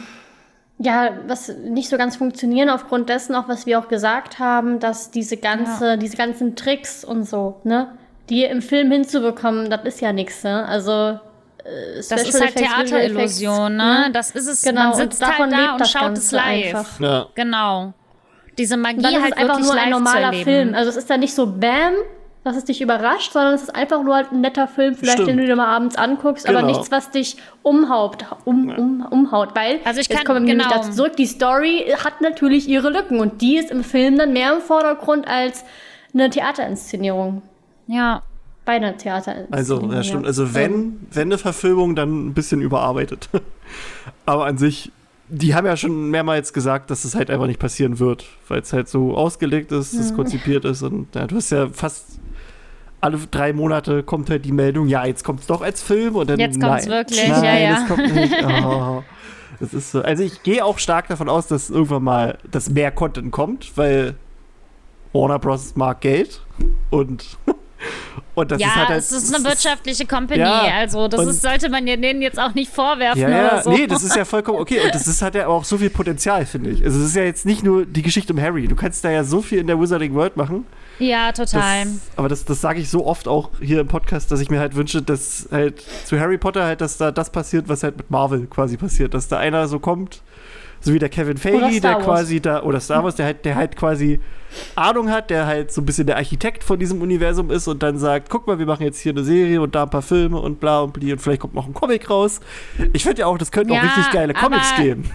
Speaker 2: ja, was nicht so ganz funktionieren aufgrund dessen, auch was wir auch gesagt haben, dass diese ganze, diese ganzen Tricks und so, ne, die im Film hinzubekommen, das ist ja nichts, ne? Also äh,
Speaker 3: Das
Speaker 2: Special
Speaker 3: ist halt Theaterillusion,
Speaker 2: Effects,
Speaker 3: ne? Das ist es.
Speaker 2: Genau,
Speaker 3: Man
Speaker 2: und
Speaker 3: sitzt
Speaker 2: davon
Speaker 3: halt da
Speaker 2: lebt
Speaker 3: und
Speaker 2: das
Speaker 3: schaut
Speaker 2: Ganze
Speaker 3: es live.
Speaker 2: einfach.
Speaker 1: Ja.
Speaker 3: Genau. Diese Magie
Speaker 2: Und dann ist
Speaker 3: halt
Speaker 2: es einfach
Speaker 3: wirklich
Speaker 2: nur
Speaker 3: live
Speaker 2: ein normaler. Film. Also es ist dann nicht so Bam, dass es dich überrascht, sondern es ist einfach nur halt ein netter Film, vielleicht
Speaker 1: Stimmt.
Speaker 2: den du dir mal abends anguckst, aber
Speaker 1: Genau.
Speaker 2: nichts, was dich umhaut, um, um, umhaut. Weil,
Speaker 3: Also ich
Speaker 2: jetzt
Speaker 3: kann-
Speaker 2: kommen wir nämlich
Speaker 3: genau.
Speaker 2: dazu zurück, die Story hat natürlich ihre Lücken und die ist im Film dann mehr im Vordergrund als eine Theaterinszenierung.
Speaker 3: Ja.
Speaker 2: Bei einer Theaterinszenierung.
Speaker 1: Also, ja, stimmt. Also, wenn, wenn eine Verfilmung, dann ein bisschen überarbeitet. Aber an sich, die haben ja schon mehrmals gesagt, dass es halt einfach nicht passieren wird, weil es halt so ausgelegt ist, es konzipiert ist und ja, du hast ja fast alle drei Monate kommt halt die Meldung, ja, jetzt kommt es doch als Film und dann
Speaker 3: Jetzt kommt's
Speaker 1: nein,
Speaker 3: wirklich,
Speaker 1: nein,
Speaker 3: ja, ja.
Speaker 1: das kommt nicht. Oh. Das ist so. Also ich gehe auch stark davon aus, dass irgendwann mal dass mehr Content kommt, weil Warner Bros. mag Geld und und das
Speaker 3: ja,
Speaker 1: ist halt, halt
Speaker 3: es ist eine wirtschaftliche Company,
Speaker 1: Ja,
Speaker 3: also das ist, sollte man denen jetzt auch nicht vorwerfen
Speaker 1: Ja,
Speaker 3: oder
Speaker 1: ja,
Speaker 3: so.
Speaker 1: nee, das ist ja vollkommen okay. Und das ist, hat ja auch so viel Potenzial, finde ich. Also, es ist ja jetzt nicht nur die Geschichte um Harry. Du kannst da ja so viel in der Wizarding World machen.
Speaker 3: Ja, total.
Speaker 1: Das, aber das, das sage ich so oft auch hier im Podcast, dass ich mir halt wünsche, dass halt zu Harry Potter halt, dass da das passiert, was halt mit Marvel quasi passiert. Dass da einer so kommt, so wie der Kevin Feige, der quasi da, oder Star Wars, der halt, der halt quasi Ahnung hat, der halt so ein bisschen der Architekt von diesem Universum ist und dann sagt, guck mal, wir machen jetzt hier eine Serie und da ein paar Filme und bla und bli und vielleicht kommt noch ein Comic raus. Ich finde ja auch, das könnten auch
Speaker 3: Ja,
Speaker 1: richtig geile Comics geben.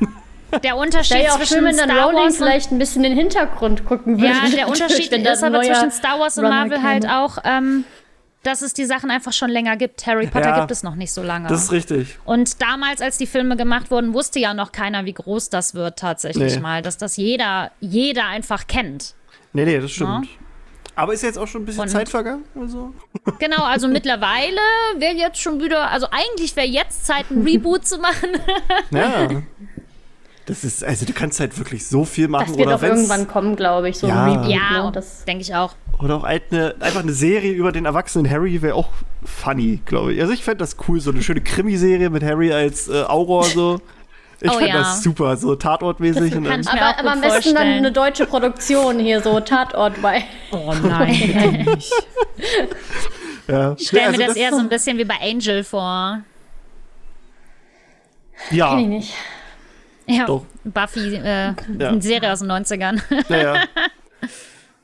Speaker 3: Der Unterschied
Speaker 2: ja auch
Speaker 3: zwischen
Speaker 2: schön, wenn dann
Speaker 3: Star
Speaker 2: Rowling
Speaker 3: Wars und
Speaker 2: vielleicht ein bisschen in den Hintergrund gucken würde.
Speaker 3: Ja, der Unterschied ist aber zwischen Star Wars und
Speaker 2: Runner
Speaker 3: Marvel halt
Speaker 2: käme.
Speaker 3: auch, ähm, dass es die Sachen einfach schon länger gibt. Harry Potter
Speaker 1: Ja.
Speaker 3: gibt es noch nicht so lange.
Speaker 1: Das ist richtig.
Speaker 3: und damals, als die Filme gemacht wurden, wusste ja noch keiner, wie groß das wird tatsächlich
Speaker 1: Nee.
Speaker 3: mal. Dass das jeder, jeder einfach kennt.
Speaker 1: Nee, nee, das stimmt.
Speaker 3: Ja.
Speaker 1: Aber ist jetzt auch schon ein bisschen
Speaker 3: Und-
Speaker 1: Zeit vergangen? Also?
Speaker 3: Genau, also mittlerweile wäre jetzt schon wieder, also eigentlich wäre jetzt Zeit, ein Reboot zu machen.
Speaker 1: Ja. Das ist, also du kannst halt wirklich so viel machen.
Speaker 2: Das wird
Speaker 1: oder
Speaker 2: auch irgendwann kommen, glaube ich, so
Speaker 1: Ja.
Speaker 2: ein Reboot.
Speaker 3: ja,
Speaker 2: ne? das,
Speaker 3: denke ich auch.
Speaker 1: Oder auch halt eine, einfach eine Serie über den erwachsenen Harry wäre auch funny, glaube ich. Also ich fände das cool, so eine schöne Krimiserie mit Harry als äh, Auror so. Ich
Speaker 3: Oh
Speaker 1: fände
Speaker 3: ja.
Speaker 1: das super, so Tatortmäßig.
Speaker 3: Das
Speaker 1: und dann,
Speaker 2: aber,
Speaker 3: auch
Speaker 2: aber am besten dann
Speaker 3: vorstellen.
Speaker 2: eine deutsche Produktion hier, so Tatort bei.
Speaker 3: Oh nein.
Speaker 1: Ja.
Speaker 3: Ich stelle
Speaker 1: Also
Speaker 3: mir das, eher
Speaker 1: ist
Speaker 3: so ein bisschen wie bei Angel vor.
Speaker 2: Kenn ich
Speaker 1: Ja,
Speaker 2: nicht.
Speaker 3: Ja,
Speaker 1: Doch.
Speaker 3: Buffy, äh,
Speaker 1: Ja.
Speaker 3: eine Serie aus den 90ern.
Speaker 1: naja.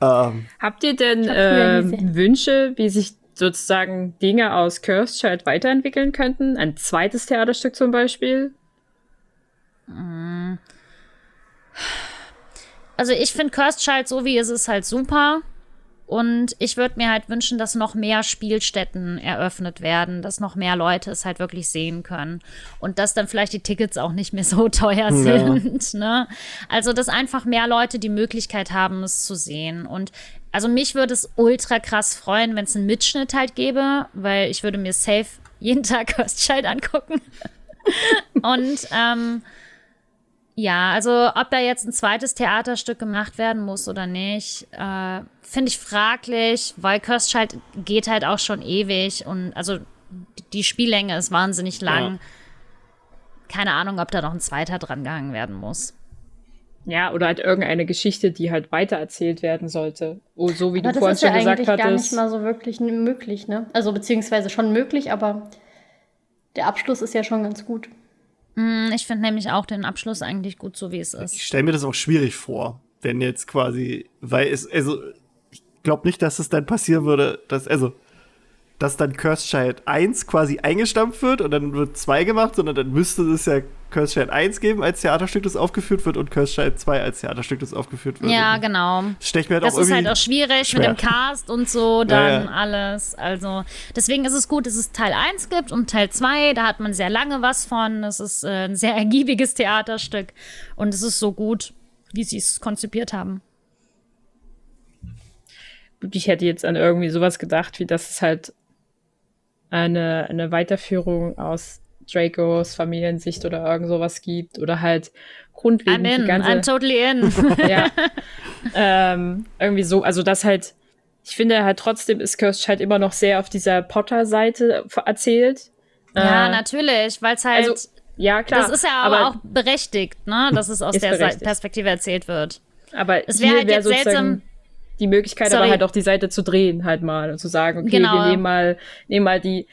Speaker 1: ähm,
Speaker 4: Habt ihr denn
Speaker 2: gesehen.
Speaker 4: Wünsche, wie sich sozusagen Dinge aus Cursed Child weiterentwickeln könnten? Ein zweites Theaterstück zum Beispiel?
Speaker 3: Also ich finde Cursed Child so wie es ist halt super. Und ich würde mir halt wünschen, dass noch mehr Spielstätten eröffnet werden, dass noch mehr Leute es halt wirklich sehen können. Und dass dann vielleicht die Tickets auch nicht mehr so teuer sind. Ne? Also, dass einfach mehr Leute die Möglichkeit haben, es zu sehen. Und also mich würde es ultra krass freuen, wenn es einen Mitschnitt halt gäbe, weil ich würde mir safe jeden Tag Cursed Child angucken. Und ähm, ja, also ob da jetzt ein zweites Theaterstück gemacht werden muss oder nicht, äh, finde ich fraglich, weil Child geht halt auch schon ewig und also die Spiellänge ist wahnsinnig lang.
Speaker 1: Ja.
Speaker 3: Keine Ahnung, ob da noch ein zweiter dran gehangen werden muss.
Speaker 4: Ja, oder halt irgendeine Geschichte, die halt weitererzählt werden sollte. Oh, so wie
Speaker 2: Aber
Speaker 4: du
Speaker 2: das
Speaker 4: vorhin
Speaker 2: ist ja
Speaker 4: schon gesagt
Speaker 2: eigentlich gar nicht
Speaker 4: hattest.
Speaker 2: mal so wirklich möglich, ne? Also beziehungsweise schon möglich, aber der Abschluss ist ja schon ganz gut.
Speaker 3: Hm, Ich finde nämlich auch den Abschluss eigentlich gut, so wie es ist.
Speaker 1: ich stelle mir das auch schwierig vor, wenn jetzt quasi, weil es, also, ich glaube nicht, dass es dann passieren würde, dass, also, dass dann Cursed Child 1 quasi eingestampft wird und dann wird 2 gemacht, sondern dann müsste es ja Cursed Child 1 geben als Theaterstück, das aufgeführt wird und Cursed Child 2 als Theaterstück, das aufgeführt wird.
Speaker 3: Ja, genau.
Speaker 1: Stell ich mir halt
Speaker 3: Das
Speaker 1: auch
Speaker 3: ist
Speaker 1: irgendwie
Speaker 3: halt auch schwierig
Speaker 1: schwer.
Speaker 3: mit dem Cast und so, dann
Speaker 1: ja.
Speaker 3: alles. Also, deswegen ist es gut, dass es Teil 1 gibt und Teil 2, da hat man sehr lange was von. Es ist äh, ein sehr ergiebiges Theaterstück und es ist so gut, wie sie es konzipiert haben.
Speaker 4: Ich hätte jetzt an irgendwie sowas gedacht, wie dass es halt eine, eine Weiterführung aus Dracos Familiensicht oder irgend sowas gibt. Oder halt
Speaker 3: I'm
Speaker 4: grundlegend die
Speaker 3: in,
Speaker 4: ganze.
Speaker 3: I'm totally in.
Speaker 4: ja. ähm, irgendwie so, also das halt, ich finde halt trotzdem ist Cursed Child immer noch sehr auf dieser Potter-Seite erzählt.
Speaker 3: ja,
Speaker 4: Äh,
Speaker 3: natürlich, weil es halt.
Speaker 4: Also, ja, klar.
Speaker 3: das ist ja aber, auch berechtigt, ne, dass es aus der
Speaker 4: berechtigt.
Speaker 3: Perspektive erzählt wird.
Speaker 4: aber
Speaker 3: es wär
Speaker 4: hier
Speaker 3: halt
Speaker 4: wär
Speaker 3: jetzt seltsam-
Speaker 4: die Möglichkeit,
Speaker 3: Sorry.
Speaker 4: aber halt auch die Seite zu drehen, halt mal und zu sagen, okay,
Speaker 3: Genau.
Speaker 4: wir nehmen mal, nehmen mal die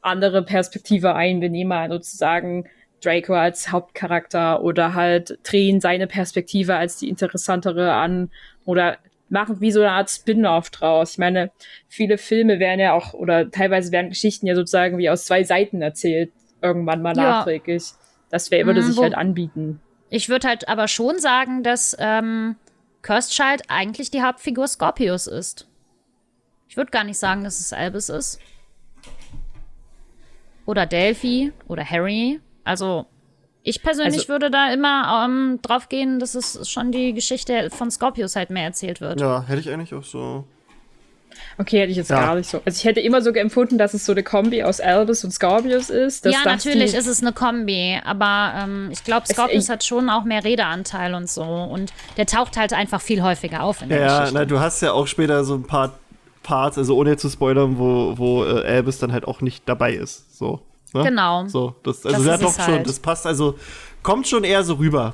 Speaker 4: andere Perspektive ein, wir nehmen mal sozusagen Draco als Hauptcharakter oder halt drehen seine Perspektive als die interessantere an oder machen wie so eine Art Spin-off draus. Ich meine, viele Filme werden ja auch, oder teilweise werden Geschichten ja sozusagen wie aus zwei Seiten erzählt, irgendwann mal
Speaker 3: Ja.
Speaker 4: nachträglich. Das wär, würde
Speaker 3: Mhm,
Speaker 4: sich halt anbieten.
Speaker 3: Ich würde halt aber schon sagen, dass ähm, Cursed Child eigentlich die Hauptfigur Scorpius ist. Ich würde gar nicht sagen, dass es Albus ist. Oder Delphi oder Harry. Also, ich persönlich
Speaker 4: Also-
Speaker 3: würde da immer ähm, drauf gehen, dass es schon die Geschichte von Scorpius halt mehr erzählt wird.
Speaker 1: Ja, hätte ich eigentlich auch so.
Speaker 4: Okay, hätte ich jetzt
Speaker 1: Ja.
Speaker 4: gar nicht so. Also ich hätte immer so empfunden, dass es so eine Kombi aus Albus und Scorpius ist. dass
Speaker 3: ja,
Speaker 4: das
Speaker 3: natürlich ist es eine Kombi, aber ähm, ich glaube, Scorpius hat schon auch mehr Redeanteil und so. Und der taucht halt einfach viel häufiger auf in der
Speaker 1: Ja, ja,
Speaker 3: Geschichte.
Speaker 1: na, du hast ja auch später so ein paar Parts, also ohne zu spoilern, wo, wo äh, Albus dann halt auch nicht dabei ist. So. Ne?
Speaker 3: Genau.
Speaker 1: So, das, also
Speaker 3: Das
Speaker 1: doch schon,
Speaker 3: halt.
Speaker 1: das passt, also kommt schon eher so rüber,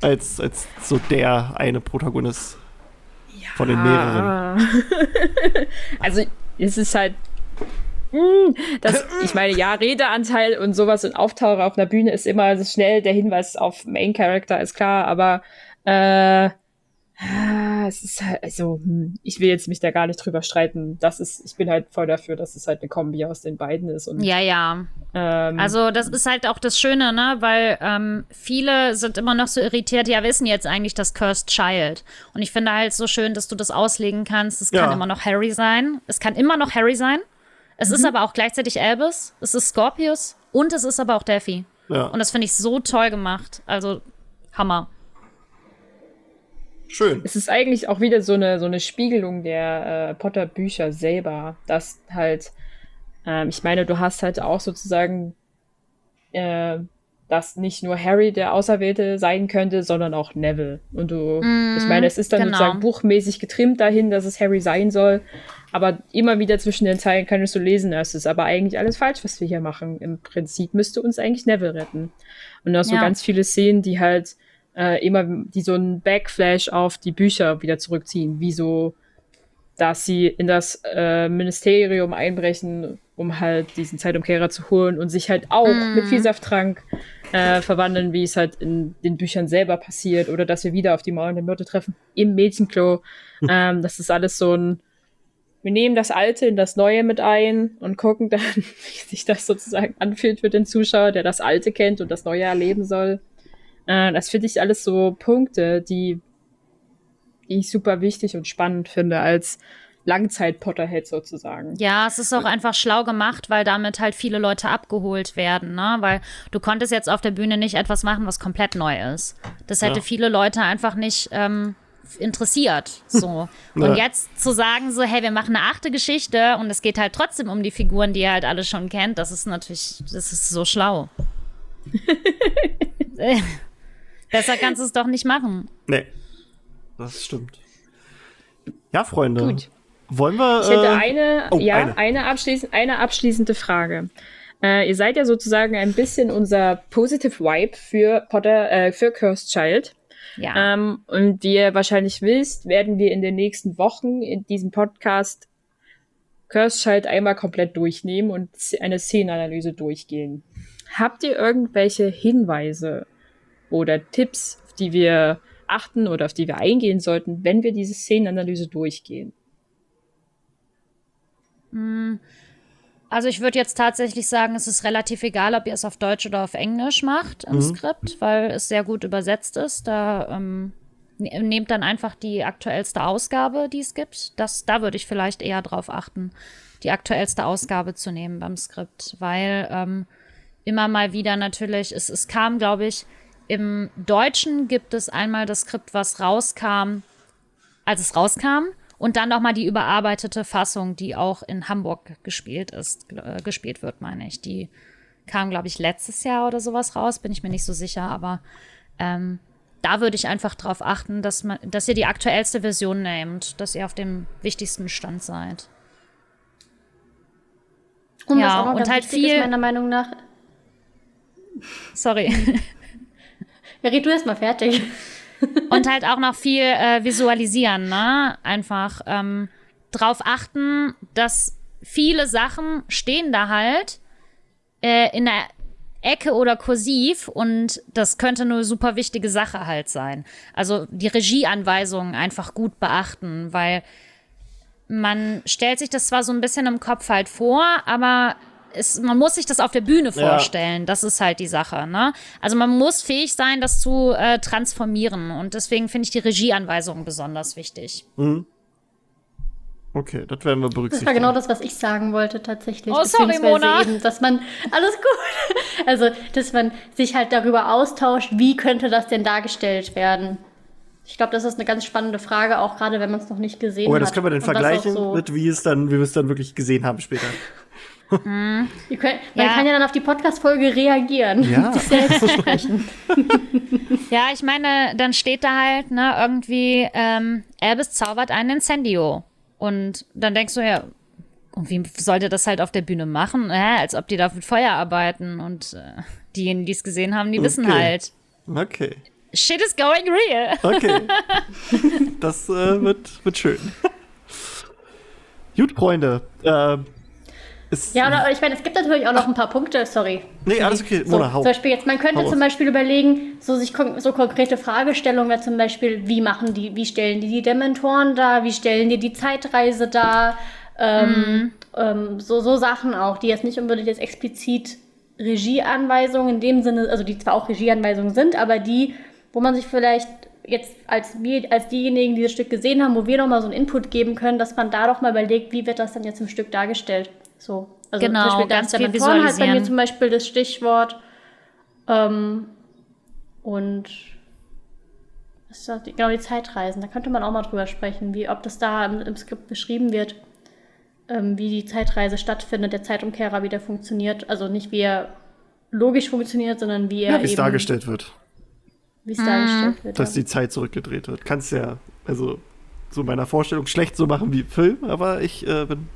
Speaker 1: als, als so der eine Protagonist von den mehreren.
Speaker 4: Also es ist halt. mm, Das, ich meine, ja, Redeanteil und sowas und Auftaucher auf einer Bühne ist immer so schnell der Hinweis auf Main Character, ist klar, aber äh, ah, es ist halt, also, hm, ich will jetzt mich da gar nicht drüber streiten. Das ist, ich bin halt voll dafür, dass es halt eine Kombi aus den beiden ist. Und,
Speaker 3: Ja, ja.
Speaker 4: ähm,
Speaker 3: Also das ist halt auch das Schöne, ne? Weil ähm, viele sind immer noch so irritiert, ja, wissen jetzt eigentlich das Cursed Child. Und ich finde halt so schön, dass du das auslegen kannst. Es kann
Speaker 1: Ja.
Speaker 3: immer noch Harry sein. Es kann immer noch Harry sein. Es ist aber auch gleichzeitig Albus. Es ist Scorpius. Und es ist aber auch Delphi.
Speaker 1: Ja,
Speaker 3: Und das finde ich so toll gemacht. Also Hammer.
Speaker 1: Schön.
Speaker 4: es ist eigentlich auch wieder so eine, so eine Spiegelung der äh, Potter-Bücher selber, dass halt, ähm, ich meine, du hast halt auch sozusagen, äh, dass nicht nur Harry der Auserwählte sein könnte, sondern auch Neville. Und du, ich meine, es ist dann
Speaker 3: genau.
Speaker 4: sozusagen buchmäßig getrimmt dahin, dass es Harry sein soll, aber immer wieder zwischen den Zeilen kannst du lesen, es ist aber eigentlich alles falsch, was wir hier machen. Im Prinzip müsste uns eigentlich Neville retten. Und so
Speaker 3: Ja.
Speaker 4: ganz viele Szenen, die halt äh, immer, die so einen Backflash auf die Bücher wieder zurückziehen, wie so dass sie in das äh, Ministerium einbrechen, um halt diesen Zeitumkehrer zu holen und sich halt auch
Speaker 3: Mm.
Speaker 4: mit Vielsafttrank äh, verwandeln, wie es halt in den Büchern selber passiert, oder dass wir wieder auf die Mauern der Myrte treffen, im Mädchenklo. ähm, das ist alles so ein, wir nehmen das Alte in das Neue mit ein und gucken dann, wie sich das sozusagen anfühlt für den Zuschauer, der das Alte kennt und das Neue erleben soll. Äh, das finde ich alles so Punkte, die, die ich super wichtig und spannend finde als Langzeit-Potterhead sozusagen.
Speaker 3: Ja, es ist auch einfach schlau gemacht, weil damit halt viele Leute abgeholt werden, ne? Weil du konntest jetzt auf der Bühne nicht etwas machen, was komplett neu ist. Das hätte
Speaker 1: Ja.
Speaker 3: viele Leute einfach nicht ähm, interessiert. So. Und
Speaker 1: Ja.
Speaker 3: jetzt zu sagen, so, hey, wir machen eine achte Geschichte und es geht halt trotzdem um die Figuren, die ihr halt alle schon kennt, das ist natürlich, das ist so schlau. Besser kannst du es doch nicht machen.
Speaker 1: Nee. Das stimmt. Ja, Freunde.
Speaker 4: Gut.
Speaker 1: Wollen wir.
Speaker 4: Ich hätte
Speaker 1: äh,
Speaker 4: eine,
Speaker 1: oh,
Speaker 4: ja,
Speaker 1: eine.
Speaker 4: eine, abschließend, eine abschließende Frage. Äh, ihr seid ja sozusagen ein bisschen unser Positive Vibe für Potter, äh, für Cursed Child.
Speaker 3: Ja.
Speaker 4: Ähm, und wie ihr wahrscheinlich wisst, werden wir in den nächsten Wochen in diesem Podcast Cursed Child einmal komplett durchnehmen und eine Szenenanalyse durchgehen. Habt ihr irgendwelche Hinweise oder Tipps, auf die wir achten oder auf die wir eingehen sollten, wenn wir diese Szenenanalyse durchgehen?
Speaker 3: Also ich würde jetzt tatsächlich sagen, es ist relativ egal, ob ihr es auf Deutsch oder auf Englisch macht im Skript, weil es sehr gut übersetzt ist. Da ähm, ne- nehmt dann einfach die aktuellste Ausgabe, die es gibt. Das, da würde ich vielleicht eher drauf achten, die aktuellste Ausgabe zu nehmen beim Skript, weil ähm, immer mal wieder natürlich, es, es kam, glaube ich, im Deutschen gibt es einmal das Skript, was rauskam, als es rauskam. Und dann nochmal die überarbeitete Fassung, die auch in Hamburg gespielt ist, äh, gespielt wird, meine ich. Die kam, glaube ich, letztes Jahr oder sowas raus, bin ich mir nicht so sicher, aber ähm, da würde ich einfach drauf achten, dass, man, dass ihr die aktuellste Version nehmt, dass ihr auf dem wichtigsten Stand seid.
Speaker 2: Und
Speaker 3: Ja, und halt viel-
Speaker 2: ist, meiner Meinung nach.
Speaker 3: Sorry.
Speaker 2: Ja, red du erst mal fertig.
Speaker 3: Und halt auch noch viel äh, visualisieren, ne? Einfach ähm, drauf achten, dass viele Sachen stehen da halt äh, in der Ecke oder kursiv und das könnte eine super wichtige Sache halt sein. Also die Regieanweisungen einfach gut beachten, weil man stellt sich das zwar so ein bisschen im Kopf halt vor, aber es, man muss sich das auf der Bühne
Speaker 1: Ja.
Speaker 3: vorstellen. Das ist halt die Sache. Ne? Also man muss fähig sein, das zu äh, transformieren. Und deswegen finde ich die Regieanweisungen besonders wichtig.
Speaker 1: Okay, das werden wir
Speaker 2: Das
Speaker 1: berücksichtigen.
Speaker 2: war genau das, was ich sagen wollte tatsächlich.
Speaker 3: Oh, sorry, Mona.
Speaker 2: Eben, dass man, alles gut. Also, dass man sich halt darüber austauscht, wie könnte das denn dargestellt werden. Ich glaube, das ist eine ganz spannende Frage, auch gerade wenn man es noch nicht gesehen
Speaker 1: Oh,
Speaker 2: hat.
Speaker 1: das können wir dann
Speaker 2: Und das
Speaker 1: vergleichen
Speaker 2: so-
Speaker 1: mit, wie es dann, wie wir es dann wirklich gesehen haben später.
Speaker 2: Ihr könnt, man
Speaker 3: Ja.
Speaker 2: kann ja dann auf die Podcast-Folge reagieren.
Speaker 1: Ja.
Speaker 2: Sich selbst sprechen.
Speaker 3: Ja, ich meine, dann steht da halt, ne, irgendwie, ähm, Albus zaubert einen Incendio. Und dann denkst du ja, und wie sollte das halt auf der Bühne machen? Äh, als ob die da mit Feuer arbeiten. Und äh, diejenigen, die es gesehen haben, die wissen
Speaker 1: Okay.
Speaker 3: halt,
Speaker 1: Okay.
Speaker 3: shit is going real.
Speaker 1: Okay. das äh, wird, wird schön. Gut, Freunde. Äh, ist,
Speaker 2: Ja, oder ich meine, es gibt natürlich auch noch ein paar Punkte, sorry.
Speaker 1: Nee, alles okay.
Speaker 2: So,
Speaker 1: Mona, hau.
Speaker 2: zum Beispiel jetzt, man könnte
Speaker 1: hau
Speaker 2: zum. Beispiel überlegen, so sich kon so konkrete Fragestellungen, wie zum Beispiel, wie machen die, wie stellen die die Dementoren dar, wie stellen die die Zeitreise dar, ähm, ähm, so, so Sachen auch, die jetzt nicht unbedingt jetzt explizit Regieanweisungen in dem Sinne, also die zwar auch Regieanweisungen sind, aber die, wo man sich vielleicht jetzt als wir, als diejenigen, die das Stück gesehen haben, wo wir nochmal so einen Input geben können, dass man da doch mal überlegt, wie wird das dann jetzt im Stück dargestellt. So. Also
Speaker 3: Genau,
Speaker 2: zum Beispiel
Speaker 3: ganz
Speaker 2: das
Speaker 3: viel
Speaker 2: Dementoren hat bei mir
Speaker 3: visualisieren.
Speaker 2: zum Beispiel das Stichwort. Ähm, und was ist? Die- genau die Zeitreisen. Da könnte man auch mal drüber sprechen, wie ob das da im, im Skript beschrieben wird, ähm, wie die Zeitreise stattfindet, der Zeitumkehrer, wie der funktioniert. Also nicht wie er logisch funktioniert, sondern wie er
Speaker 1: Ja, wie es dargestellt wird,
Speaker 2: wie es dargestellt wird.
Speaker 1: dass
Speaker 2: ja.
Speaker 1: die Zeit zurückgedreht wird. Kannst ja, also so meiner Vorstellung schlecht so machen wie Film, aber ich äh, bin,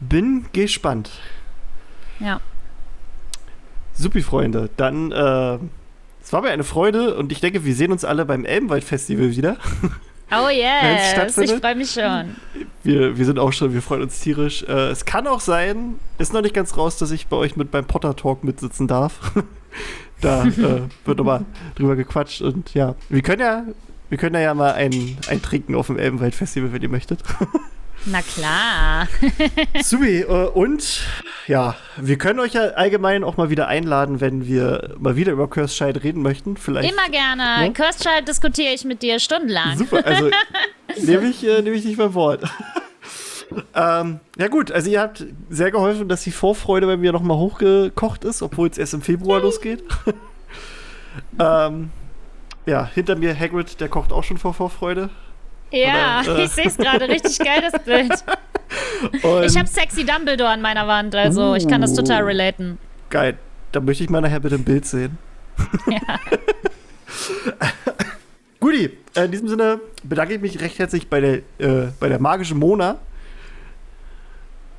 Speaker 1: bin gespannt.
Speaker 3: Ja.
Speaker 1: Supi, Freunde. Dann, äh, es war mir eine Freude und ich denke, wir sehen uns alle beim Elbenwald-Festival wieder.
Speaker 3: Oh yes, ich freue mich schon.
Speaker 1: Wir, wir sind auch schon, wir freuen uns tierisch. Äh, es kann auch sein, ist noch nicht ganz raus, dass ich bei euch mit beim Potter Talk mitsitzen darf. da äh, wird nochmal drüber gequatscht und ja, wir können ja, wir können ja mal ein, ein Trinken auf dem Elbenwald Festival, wenn ihr möchtet.
Speaker 3: Na klar.
Speaker 1: Subi, äh, und ja, wir können euch ja allgemein auch mal wieder einladen, wenn wir mal wieder über Cursed Child reden möchten. Vielleicht.
Speaker 3: Immer gerne.
Speaker 1: Ne?
Speaker 3: Cursed Child diskutiere ich mit dir stundenlang.
Speaker 1: Super, also nehme ich, äh, nehm ich nicht beim Wort. ähm, ja gut, also ihr habt sehr geholfen, dass die Vorfreude bei mir nochmal hochgekocht ist, obwohl es erst im Februar losgeht. ähm, ja, hinter mir Hagrid, der kocht auch schon vor Vorfreude.
Speaker 3: Ja,
Speaker 1: Oder, äh,
Speaker 3: ich sehe es gerade. Richtig geil, das Bild.
Speaker 1: Und
Speaker 3: Ich habe sexy Dumbledore an meiner Wand, also ich kann das total
Speaker 1: Uh.
Speaker 3: relaten.
Speaker 1: geil, da möchte ich mal nachher bitte ein Bild sehen.
Speaker 3: Ja.
Speaker 1: Guti, in diesem Sinne bedanke ich mich recht herzlich bei der, äh, bei der magischen Mona.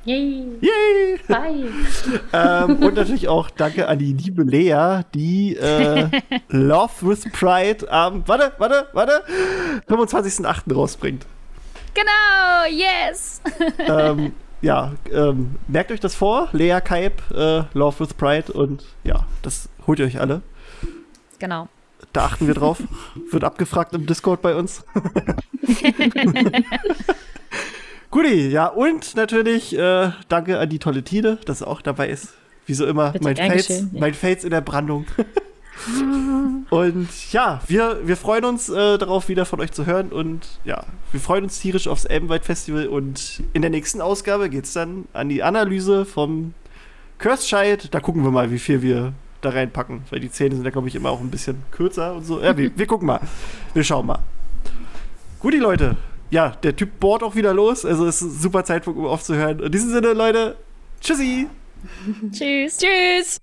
Speaker 2: Yay.
Speaker 1: Yay!
Speaker 2: Bye.
Speaker 1: ähm, und natürlich auch danke an die liebe Lea, die äh, Love with Pride am, warte, warte, warte, 25.08. rausbringt.
Speaker 3: Genau, yes.
Speaker 1: ähm, ja, ähm, merkt euch das vor, Lea Kaib, äh, Love with Pride und ja, das holt ihr euch alle.
Speaker 3: Genau.
Speaker 1: Da achten wir drauf. Wird abgefragt im Discord bei uns. Guti, ja, und natürlich äh, danke an die tolle Tine, dass sie auch dabei ist. Wie so immer,
Speaker 4: Bitte,
Speaker 1: mein
Speaker 4: ja.
Speaker 1: mein Fels in der Brandung. und ja, wir, wir freuen uns äh, darauf, wieder von euch zu hören. Und ja, wir freuen uns tierisch aufs Elbenwald Festival. Und in der nächsten Ausgabe geht es dann an die Analyse vom Cursed Child. Da gucken wir mal, wie viel wir da reinpacken. Weil die Zähne sind ja, glaube ich, immer auch ein bisschen kürzer und so. Ja, wir, wir gucken mal. Wir schauen mal. Gut, die Leute. Ja, der Typ bohrt auch wieder los. Also es ist ein super Zeitpunkt, um aufzuhören. In diesem Sinne, Leute, tschüssi.
Speaker 3: Tschüss.
Speaker 4: Tschüss.